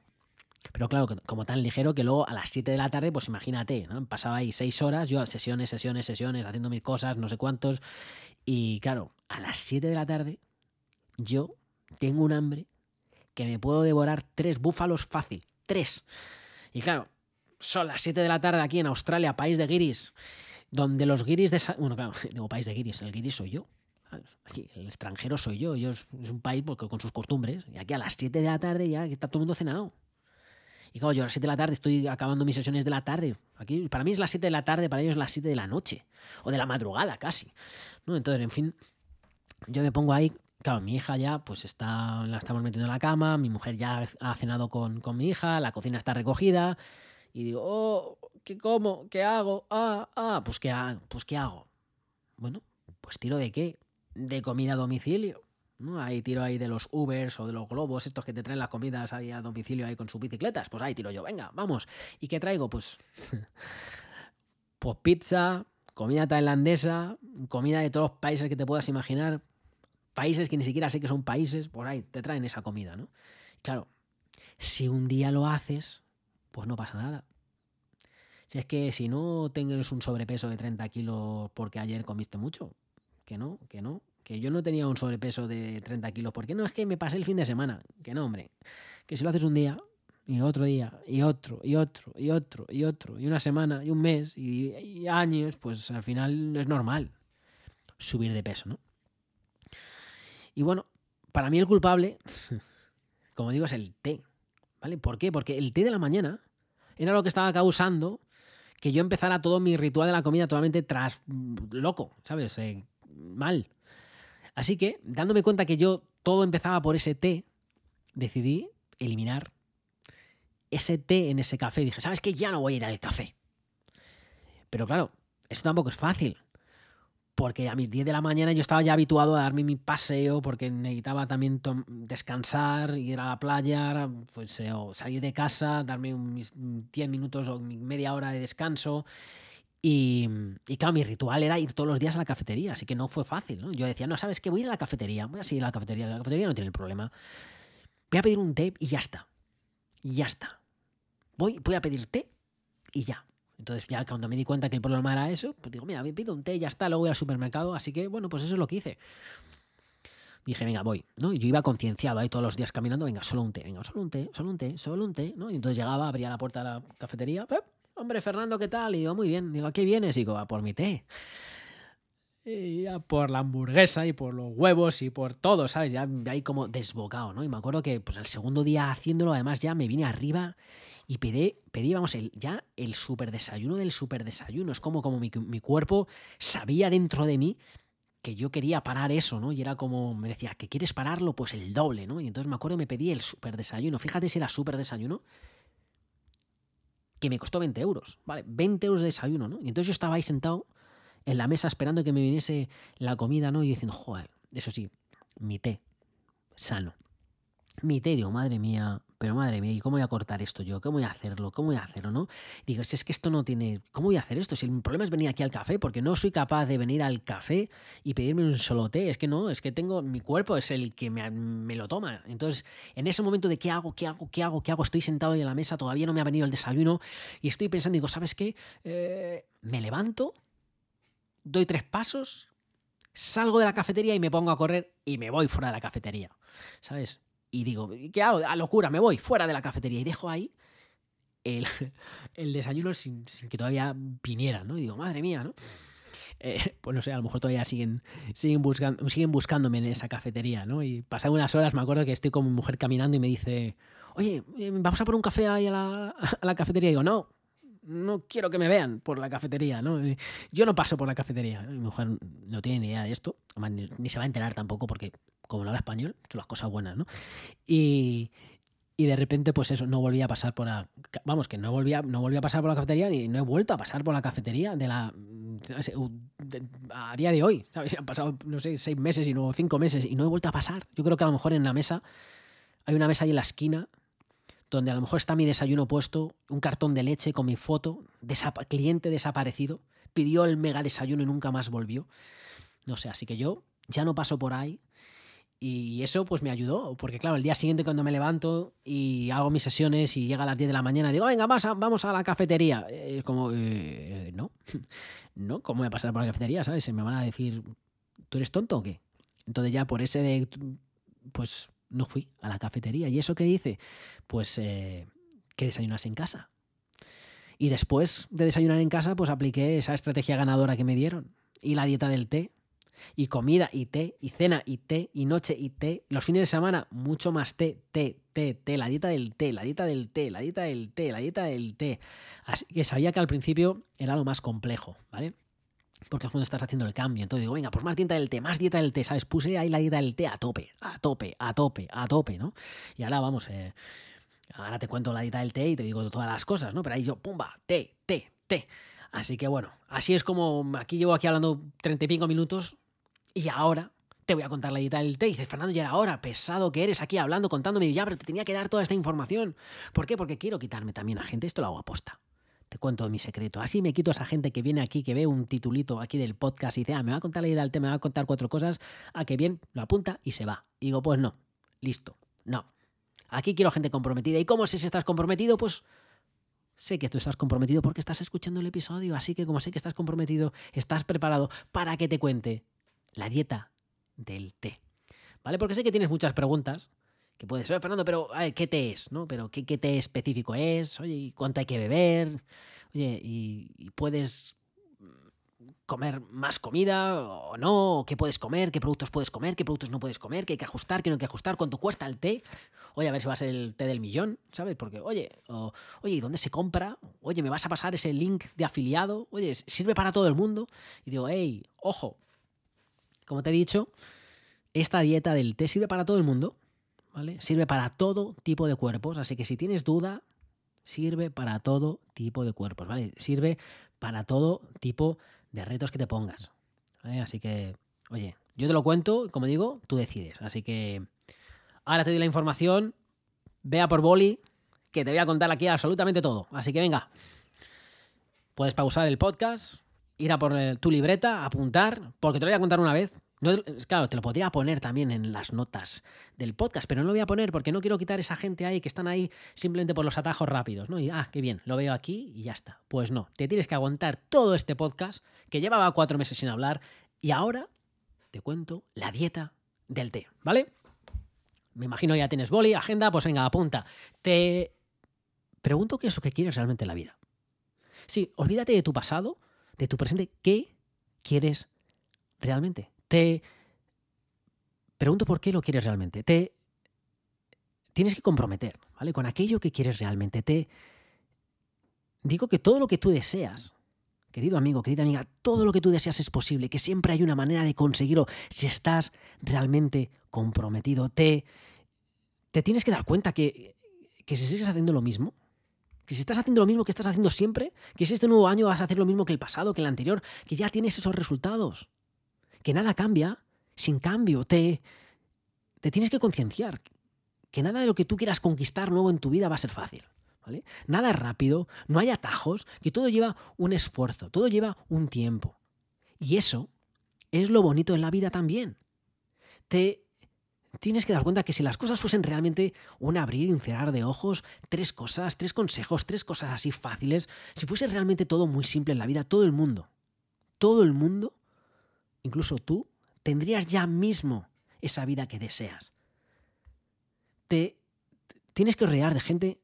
Pero claro, como tan ligero que luego a las 7 de la tarde, pues imagínate, ¿no? Pasaba ahí 6 horas, yo sesiones, sesiones, sesiones, haciendo mis cosas, no sé cuántos. Y claro, a las 7 de la tarde, yo tengo un hambre que me puedo devorar tres búfalos fácil. Tres. Y claro, son las 7 de la tarde aquí en Australia, país de guiris, donde los guiris de... Bueno, claro, digo país de guiris, el guiris soy yo. El extranjero soy yo, yo es, un país porque, con sus costumbres. Y aquí a las 7 de la tarde ya está todo el mundo cenado. Y claro, yo a las 7 de la tarde estoy acabando mis sesiones de la tarde. Aquí, para mí es las 7 de la tarde, para ellos es las 7 de la noche. O de la madrugada casi. ¿no? Entonces, en fin, yo me pongo ahí. Claro, mi hija ya, pues está, la estamos metiendo en la cama, mi mujer ya ha cenado con, con mi hija, la cocina está recogida. Y digo, oh, ¿qué como? ¿Qué hago? Ah, ah, pues ¿qué, pues ¿qué hago? Bueno, pues tiro de qué? De comida a domicilio. ¿no? Ahí tiro ahí de los Ubers o de los globos, estos que te traen las comidas ahí a domicilio ahí con sus bicicletas. Pues ahí tiro yo, venga, vamos. ¿Y qué traigo? Pues, pues pizza, comida tailandesa, comida de todos los países que te puedas imaginar. Países que ni siquiera sé que son países, por ahí te traen esa comida, ¿no? Claro, si un día lo haces, pues no pasa nada. Si es que si no tienes un sobrepeso de 30 kilos porque ayer comiste mucho, que no, que no, que yo no tenía un sobrepeso de 30 kilos, porque no es que me pasé el fin de semana, que no, hombre, que si lo haces un día y otro día y otro y otro y otro y otro y una semana y un mes y, años, pues al final es normal subir de peso, ¿no? Y bueno, para mí el culpable, como digo, es el té, ¿vale? ¿Por qué? Porque el té de la mañana era lo que estaba causando que yo empezara todo mi ritual de la comida totalmente tras loco, ¿sabes? Eh, mal. Así que, dándome cuenta que yo todo empezaba por ese té, decidí eliminar ese té en ese café. Dije, ¿sabes qué? Ya no voy a ir al café. Pero claro, esto tampoco es fácil. Porque a mis 10 de la mañana yo estaba ya habituado a darme mi paseo porque necesitaba también descansar, ir a la playa, pues, eh, o salir de casa, darme unos 10 minutos o media hora de descanso. Y, claro, mi ritual era ir todos los días a la cafetería, así que no fue fácil. Yo decía, no, ¿sabes qué? Voy a ir a la cafetería, voy a seguir a la cafetería, la cafetería no tiene el problema. Voy a pedir un té y ya está. Ya está. Voy, voy a pedir té y ya. Entonces ya cuando me di cuenta que el problema era eso, pues digo, mira, pido un té ya está, luego voy al supermercado, así que bueno, pues eso es lo que hice. Dije, venga, voy, ¿no? Y yo iba concienciado ahí todos los días caminando, venga, solo un té, venga, solo un té, solo un té, solo un té, ¿no? Y entonces llegaba, abría la puerta de la cafetería, hombre, Fernando, ¿qué tal? Y digo, muy bien, digo, ¿a qué vienes? Y digo, a por mi té. Y ya por la hamburguesa y por los huevos y por todo, ¿sabes? Ya ahí como desbocado, ¿no? Y me acuerdo que pues el segundo día haciéndolo, además ya me vine arriba y pedí, pedí vamos, el, ya el super desayuno del super desayuno. Es como, como mi, cuerpo sabía dentro de mí que yo quería parar eso, ¿no? Y era como, me decía, ¿que quieres pararlo? Pues el doble, ¿no? Y entonces me acuerdo me pedí el super desayuno. Fíjate si era super desayuno, que me costó 20 euros, ¿vale? 20 euros de desayuno, ¿no? Y entonces yo estaba ahí sentado en la mesa esperando que me viniese la comida, ¿no? Y diciendo, joder, eso sí, mi té, sano. Mi té, digo, madre mía, pero madre mía, ¿y cómo voy a cortar esto yo? ¿Cómo voy a hacerlo? ¿Cómo voy a hacerlo? ¿No? Digo, si es que esto no tiene. ¿Cómo voy a hacer esto? Si el problema es venir aquí al café, porque no soy capaz de venir al café y pedirme un solo té. Es que no, es que tengo. Mi cuerpo es el que me, me lo toma. Entonces, en ese momento de qué hago, qué hago, qué hago, qué hago, estoy sentado ahí en la mesa, todavía no me ha venido el desayuno y estoy pensando, digo, ¿sabes qué? Eh, me levanto, doy tres pasos, salgo de la cafetería y me pongo a correr y me voy fuera de la cafetería, ¿sabes? Y digo, ¿qué hago? A locura, me voy fuera de la cafetería y dejo ahí el, desayuno sin, que todavía viniera, ¿no? Y digo, madre mía, ¿no? Eh, pues no sé, a lo mejor todavía siguen, siguen, buscando, siguen buscándome en esa cafetería, ¿no? Y pasan unas horas, me acuerdo que estoy con mi mujer caminando y me dice, oye, eh, vamos a por un café ahí a la, a la cafetería. Y digo, no, no quiero que me vean por la cafetería, ¿no? Yo no paso por la cafetería. Mi mujer no tiene ni idea de esto, ni, se va a enterar tampoco porque como no habla español, son las cosas buenas, ¿no? Y, de repente, pues eso, no volví a pasar por la... Vamos, que no volvía, no volví a pasar por la cafetería ni no he vuelto a pasar por la cafetería de la... a día de hoy, ¿sabes? Han pasado, no sé, seis meses y no cinco meses y no he vuelto a pasar. Yo creo que a lo mejor en la mesa, hay una mesa ahí en la esquina donde a lo mejor está mi desayuno puesto, un cartón de leche con mi foto, cliente desaparecido, pidió el mega desayuno y nunca más volvió. No sé, así que yo ya no paso por ahí. Y eso pues me ayudó, porque claro, el día siguiente cuando me levanto y hago mis sesiones y llega a las 10 de la mañana, digo, venga, vamos a la cafetería. Es como, eh, no, no, ¿cómo voy a pasar por la cafetería? ¿Sabes? Se me van a decir, ¿tú eres tonto o qué? Entonces ya por ese de, pues no fui a la cafetería. ¿Y eso qué hice? Pues eh, que desayunase en casa. Y después de desayunar en casa, pues apliqué esa estrategia ganadora que me dieron. Y la dieta del té. Y comida y té, y cena y té, y noche y té. Los fines de semana, mucho más té, té, té, té. La dieta del té, la dieta del té, la dieta del té, la dieta del té. Así que sabía que al principio era lo más complejo, ¿vale? porque es cuando estás haciendo el cambio. Entonces digo, venga, pues más dieta del té, más dieta del té, ¿sabes? Puse ahí la dieta del té a tope, a tope, a tope, a tope, ¿no? Y ahora vamos, eh, ahora te cuento la dieta del té y te digo todas las cosas, ¿no? Pero ahí yo, pumba, té, té, té. Así que bueno, así es como aquí llevo aquí hablando treinta y pico minutos y ahora te voy a contar la dieta del té. Y dices, Fernando, ya era hora, pesado que eres aquí hablando, contándome. Y ya, pero te tenía que dar toda esta información. ¿Por qué? Porque quiero quitarme también a gente. Esto lo hago aposta te cuento mi secreto. Así me quito a esa gente que viene aquí, que ve un titulito aquí del podcast y dice, ah, me va a contar la idea del tema, me va a contar cuatro cosas, a ah, que bien, lo apunta y se va. Y digo, pues no, listo, no. Aquí quiero gente comprometida. ¿Y cómo sé si estás comprometido? Pues sé que tú estás comprometido porque estás escuchando el episodio, así que como sé que estás comprometido, estás preparado para que te cuente la dieta del té. ¿Vale? Porque sé que tienes muchas preguntas que puede ser, Fernando, pero a ver, ¿qué té es? ¿no? Pero ¿qué, té específico es? Oye, ¿cuánto hay que beber? Oye, ¿y, puedes comer más comida o no? ¿Qué puedes comer? ¿Qué productos puedes comer? ¿Qué productos no puedes comer? ¿Qué hay que ajustar? ¿Qué no hay que ajustar? ¿Cuánto cuesta el té? Oye, a ver si va a ser el té del millón, ¿sabes? Porque, oye, oye, ¿y dónde se compra? Oye, ¿me vas a pasar ese link de afiliado? Oye, ¿sirve para todo el mundo? Y digo, hey, ojo, como te he dicho, esta dieta del té sirve para todo el mundo. Sirve para todo tipo de cuerpos, así que si tienes duda, sirve para todo tipo de cuerpos, ¿vale? Sirve para todo tipo de retos que te pongas, Así que, oye, yo te lo cuento, como digo, tú decides. Así que ahora te doy la información, vea por boli, que te voy a contar aquí absolutamente todo. Así que venga. puedes pausar el podcast, ir a por tu libreta, apuntar, porque te lo voy a contar una vez. claro, te lo podría poner también en las notas del podcast, pero no lo voy a poner porque no quiero quitar esa gente ahí que están ahí simplemente por los atajos rápidos, ¿no? Y, ah, qué bien, lo veo aquí y ya está. Pues no, te tienes que aguantar todo este podcast que llevaba cuatro meses sin hablar y ahora te cuento la dieta del té, ¿vale? Me imagino ya tienes boli, agenda, pues venga, apunta. Te pregunto qué es lo que quieres realmente en la vida. Sí, olvídate de tu pasado, de tu presente, ¿qué quieres realmente? Te pregunto por qué lo quieres realmente. Te tienes que comprometer, ¿vale? Con aquello que quieres realmente. Te digo que todo lo que tú deseas, querido amigo, querida amiga, todo lo que tú deseas es posible, que siempre hay una manera de conseguirlo si estás realmente comprometido. Te, te tienes que dar cuenta que, que si sigues haciendo lo mismo, que si estás haciendo lo mismo que estás haciendo siempre, que si este nuevo año vas a hacer lo mismo que el pasado, que el anterior, que ya tienes esos resultados. Que nada cambia sin cambio. Te, te tienes que concienciar que nada de lo que tú quieras conquistar nuevo en tu vida va a ser fácil. ¿vale? Nada es rápido, no hay atajos, que todo lleva un esfuerzo, todo lleva un tiempo. Y eso es lo bonito en la vida también. Te tienes que dar cuenta que si las cosas fuesen realmente un abrir y un cerrar de ojos, tres cosas, tres consejos, tres cosas así fáciles, si fuese realmente todo muy simple en la vida, todo el mundo, todo el mundo, incluso tú, tendrías ya mismo esa vida que deseas. Te tienes que rodear de gente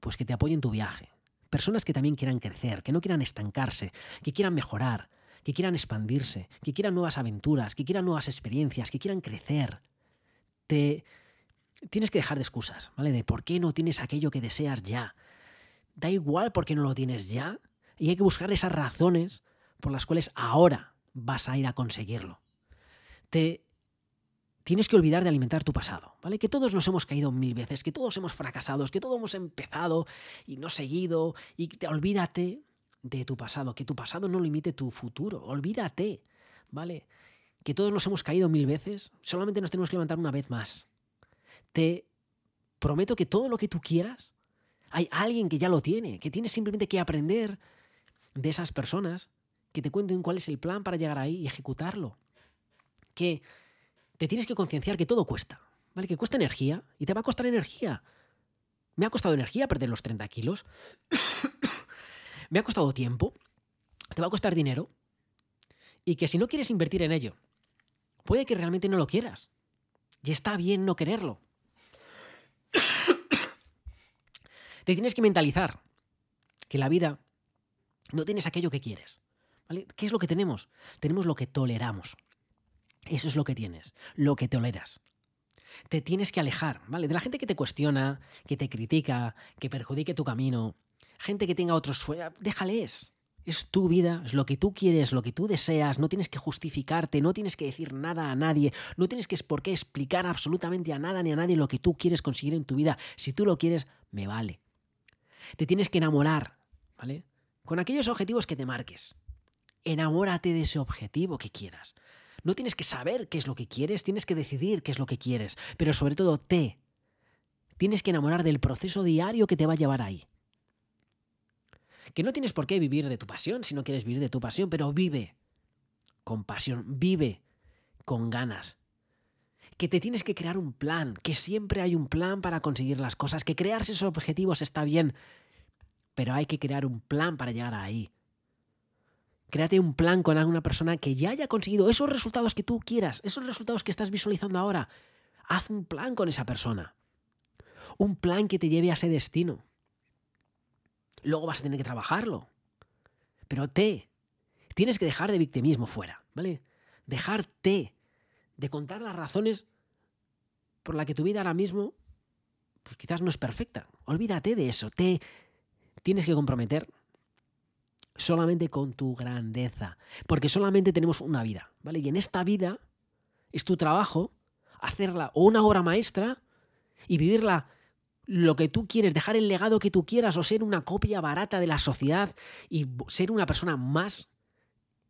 pues que te apoye en tu viaje. Personas que también quieran crecer, que no quieran estancarse, que quieran mejorar, que quieran expandirse, que quieran nuevas aventuras, que quieran nuevas experiencias, que quieran crecer te tienes que dejar de excusas, ¿vale? De por qué no tienes aquello que deseas ya. Da igual por qué no lo tienes ya y hay que buscar esas razones por las cuales ahora vas a ir a conseguirlo. Te tienes que olvidar de alimentar tu pasado, ¿vale? Que todos nos hemos caído mil veces, que todos hemos fracasado, que todos hemos empezado y no seguido y te olvídate de tu pasado, que tu pasado no limite tu futuro, olvídate, ¿vale? Que todos nos hemos caído mil veces, solamente nos tenemos que levantar una vez más. Te prometo que todo lo que tú quieras, hay alguien que ya lo tiene, que tienes simplemente que aprender de esas personas, que te cuenten cuál es el plan para llegar ahí y ejecutarlo. Que te tienes que concienciar que todo cuesta, ¿vale? Que cuesta energía y te va a costar energía. Me ha costado energía perder los 30 kilos. Me ha costado tiempo. Te va a costar dinero. Y que si no quieres invertir en ello, Puede que realmente no lo quieras. Y está bien no quererlo. Te tienes que mentalizar que la vida no tienes aquello que quieres. ¿vale? ¿Qué es lo que tenemos? Tenemos lo que toleramos. Eso es lo que tienes, lo que toleras. Te tienes que alejar, ¿vale? De la gente que te cuestiona, que te critica, que perjudique tu camino, gente que tenga otros sueños, déjales. Es tu vida, es lo que tú quieres, lo que tú deseas, no tienes que justificarte, no tienes que decir nada a nadie, no tienes que por qué explicar absolutamente a nada ni a nadie lo que tú quieres conseguir en tu vida. Si tú lo quieres, me vale. Te tienes que enamorar, ¿vale? Con aquellos objetivos que te marques. Enamórate de ese objetivo que quieras. No tienes que saber qué es lo que quieres, tienes que decidir qué es lo que quieres, pero sobre todo te. Tienes que enamorar del proceso diario que te va a llevar ahí que no tienes por qué vivir de tu pasión si no quieres vivir de tu pasión, pero vive con pasión, vive con ganas. Que te tienes que crear un plan, que siempre hay un plan para conseguir las cosas, que crearse esos objetivos está bien, pero hay que crear un plan para llegar ahí. Créate un plan con alguna persona que ya haya conseguido esos resultados que tú quieras, esos resultados que estás visualizando ahora. Haz un plan con esa persona. Un plan que te lleve a ese destino luego vas a tener que trabajarlo. Pero te, tienes que dejar de victimismo fuera, ¿vale? Dejarte de contar las razones por las que tu vida ahora mismo, pues quizás no es perfecta. Olvídate de eso. Te tienes que comprometer solamente con tu grandeza, porque solamente tenemos una vida, ¿vale? Y en esta vida es tu trabajo hacerla o una obra maestra y vivirla lo que tú quieres, dejar el legado que tú quieras o ser una copia barata de la sociedad y ser una persona más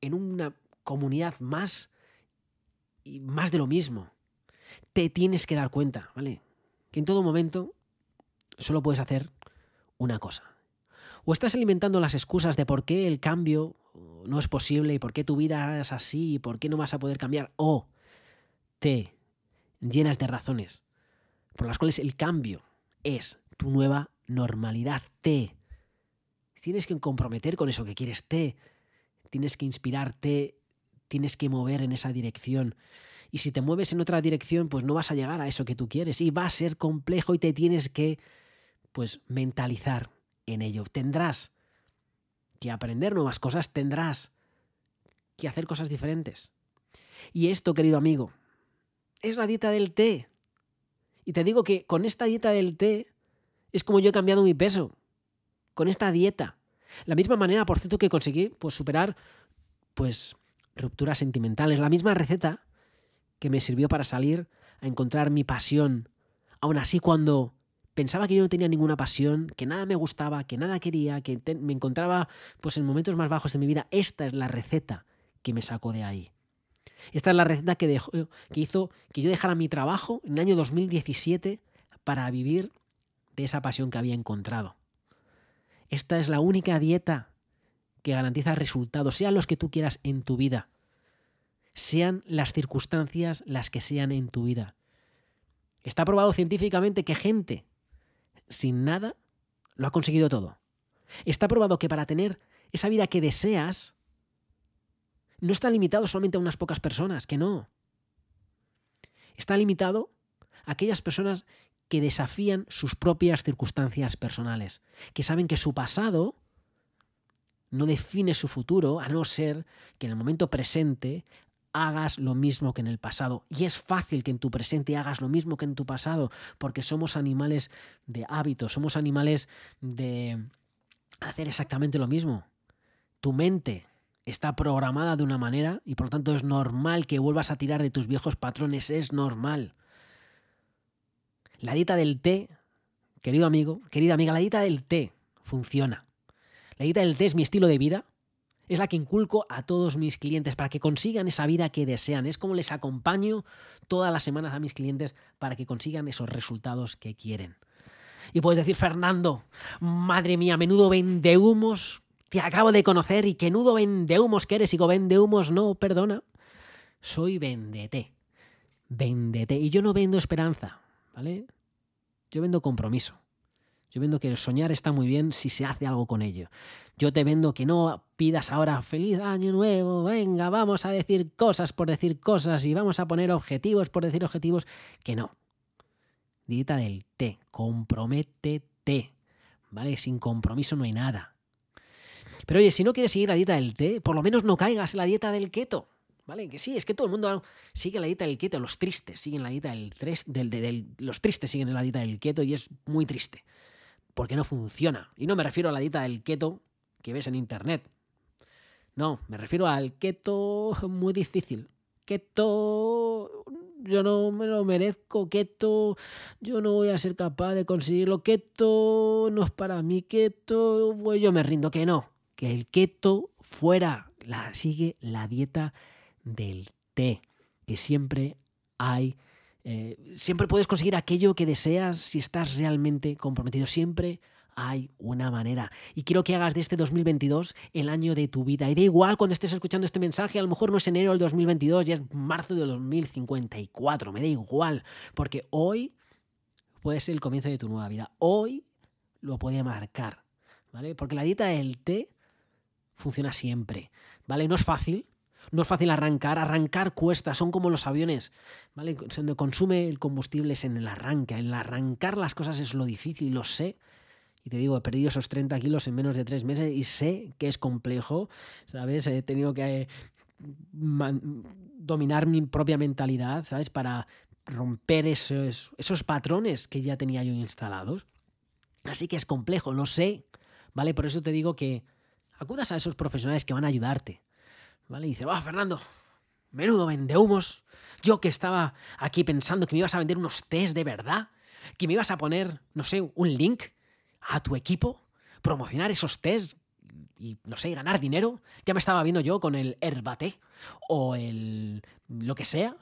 en una comunidad más y más de lo mismo. Te tienes que dar cuenta, ¿vale? Que en todo momento solo puedes hacer una cosa. O estás alimentando las excusas de por qué el cambio no es posible y por qué tu vida es así y por qué no vas a poder cambiar. O te llenas de razones por las cuales el cambio es tu nueva normalidad. Te tienes que comprometer con eso que quieres. Te tienes que inspirarte, tienes que mover en esa dirección. Y si te mueves en otra dirección, pues no vas a llegar a eso que tú quieres. Y va a ser complejo y te tienes que, pues, mentalizar en ello. Tendrás que aprender nuevas cosas, tendrás que hacer cosas diferentes. Y esto, querido amigo, es la dieta del té. Y te digo que con esta dieta del té es como yo he cambiado mi peso. Con esta dieta. La misma manera, por cierto, que conseguí pues, superar pues, rupturas sentimentales. La misma receta que me sirvió para salir a encontrar mi pasión. Aún así, cuando pensaba que yo no tenía ninguna pasión, que nada me gustaba, que nada quería, que me encontraba pues en momentos más bajos de mi vida, esta es la receta que me sacó de ahí. Esta es la receta que, dejó, que hizo que yo dejara mi trabajo en el año 2017 para vivir de esa pasión que había encontrado. Esta es la única dieta que garantiza resultados, sean los que tú quieras en tu vida, sean las circunstancias las que sean en tu vida. Está probado científicamente que gente sin nada, lo ha conseguido todo. Está probado que para tener esa vida que deseas, no está limitado solamente a unas pocas personas, que no. Está limitado a aquellas personas que desafían sus propias circunstancias personales, que saben que su pasado no define su futuro, a no ser que en el momento presente hagas lo mismo que en el pasado. Y es fácil que en tu presente hagas lo mismo que en tu pasado, porque somos animales de hábitos, somos animales de hacer exactamente lo mismo. Tu mente está programada de una manera y por lo tanto es normal que vuelvas a tirar de tus viejos patrones, es normal. La dieta del té, querido amigo, querida amiga, la dieta del té funciona. La dieta del té es mi estilo de vida, es la que inculco a todos mis clientes para que consigan esa vida que desean. Es como les acompaño todas las semanas a mis clientes para que consigan esos resultados que quieren. Y puedes decir, Fernando, madre mía, menudo vendehumos te acabo de conocer y que nudo vendehumos que eres y que vendehumos no, perdona. Soy vendete. Vendete. Y yo no vendo esperanza, ¿vale? Yo vendo compromiso. Yo vendo que el soñar está muy bien si se hace algo con ello. Yo te vendo que no pidas ahora feliz año nuevo, venga, vamos a decir cosas por decir cosas y vamos a poner objetivos por decir objetivos, que no. Dieta del té, comprométete, ¿vale? Sin compromiso no hay nada. Pero oye, si no quieres seguir la dieta del té, por lo menos no caigas en la dieta del keto. ¿Vale? Que sí, es que todo el mundo sigue la dieta del keto, los tristes siguen la dieta del, del, del, los tristes siguen la dieta del keto y es muy triste porque no funciona. Y no me refiero a la dieta del keto que ves en internet. No, me refiero al keto muy difícil. Keto, yo no me lo merezco. Keto, yo no voy a ser capaz de conseguirlo. Keto, no es para mí. Keto, pues yo me rindo. Que no, que el keto fuera. La, sigue la dieta del té, que siempre hay eh, siempre puedes conseguir aquello que deseas si estás realmente comprometido. Siempre hay una manera. Y quiero que hagas de este 2022 el año de tu vida. Y da igual cuando estés escuchando este mensaje, a lo mejor no es enero del 2022, ya es marzo del 2054. Me da igual, porque hoy puede ser el comienzo de tu nueva vida. Hoy lo puede marcar, ¿vale? Porque la dieta del té funciona siempre, ¿vale? No es fácil, no es fácil arrancar, arrancar cuesta, son como los aviones, ¿vale? Donde consume el combustible es en el arranque, en el arrancar las cosas es lo difícil, lo sé. Y te digo, he perdido esos 30 kilos en menos de tres meses y sé que es complejo, ¿sabes? He tenido que dominar mi propia mentalidad, ¿sabes? Para romper esos, esos patrones que ya tenía yo instalados. Así que es complejo, lo sé, ¿vale? Por eso te digo que acudas a esos profesionales que van a ayudarte, ¿Vale? Y dice, va, Fernando, menudo vendehumos. Yo que estaba aquí pensando que me ibas a vender unos test de verdad, que me ibas a poner, no sé, un link a tu equipo, promocionar esos test y, no sé, ganar dinero. Ya me estaba viendo yo con el Herbate o el lo que sea.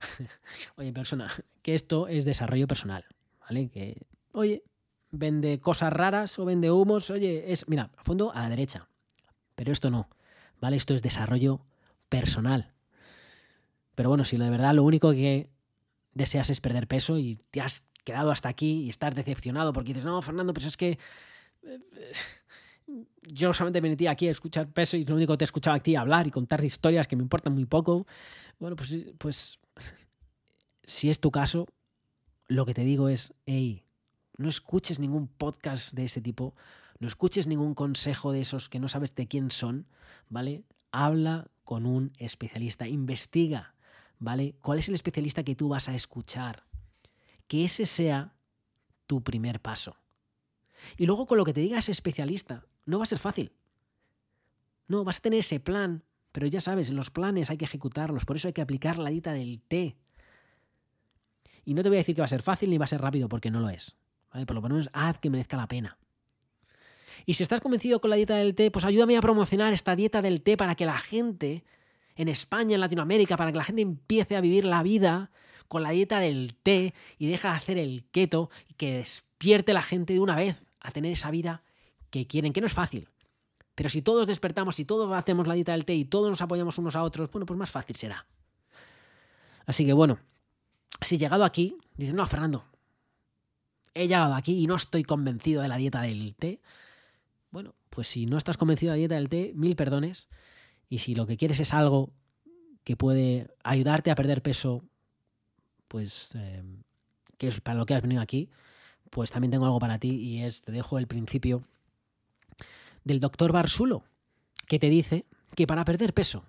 oye, persona, que esto es desarrollo personal, ¿vale? Que, oye, vende cosas raras o vende humos. Oye, es, mira, a fondo a la derecha. Pero esto no, ¿vale? Esto es desarrollo personal. Pero bueno, si de verdad lo único que deseas es perder peso y te has quedado hasta aquí y estás decepcionado porque dices, no, Fernando, pues es que eh, yo solamente me aquí a escuchar peso y lo único que te he escuchado aquí hablar y contar historias que me importan muy poco. Bueno, pues, pues si es tu caso, lo que te digo es, hey, no escuches ningún podcast de ese tipo, no escuches ningún consejo de esos que no sabes de quién son, ¿vale? Habla con un especialista, investiga, ¿vale? ¿Cuál es el especialista que tú vas a escuchar? Que ese sea tu primer paso. Y luego con lo que te diga ese especialista, no va a ser fácil. No, vas a tener ese plan, pero ya sabes, los planes hay que ejecutarlos, por eso hay que aplicar la dieta del té. Y no te voy a decir que va a ser fácil ni va a ser rápido, porque no lo es. Por lo menos haz que merezca la pena. Y si estás convencido con la dieta del té, pues ayúdame a promocionar esta dieta del té para que la gente en España, en Latinoamérica, para que la gente empiece a vivir la vida con la dieta del té y deja de hacer el keto y que despierte la gente de una vez a tener esa vida que quieren, que no es fácil. Pero si todos despertamos y todos hacemos la dieta del té y todos nos apoyamos unos a otros, bueno, pues más fácil será. Así que bueno, si llegado aquí, dices, no, Fernando, he llegado aquí y no estoy convencido de la dieta del té. Bueno, pues si no estás convencido de la dieta del té, mil perdones. Y si lo que quieres es algo que puede ayudarte a perder peso, pues eh, que es para lo que has venido aquí, pues también tengo algo para ti y es, te dejo el principio del doctor Barsulo, que te dice que para perder peso,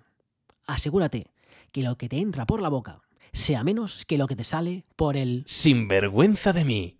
asegúrate que lo que te entra por la boca sea menos que lo que te sale por el... Sinvergüenza de mí,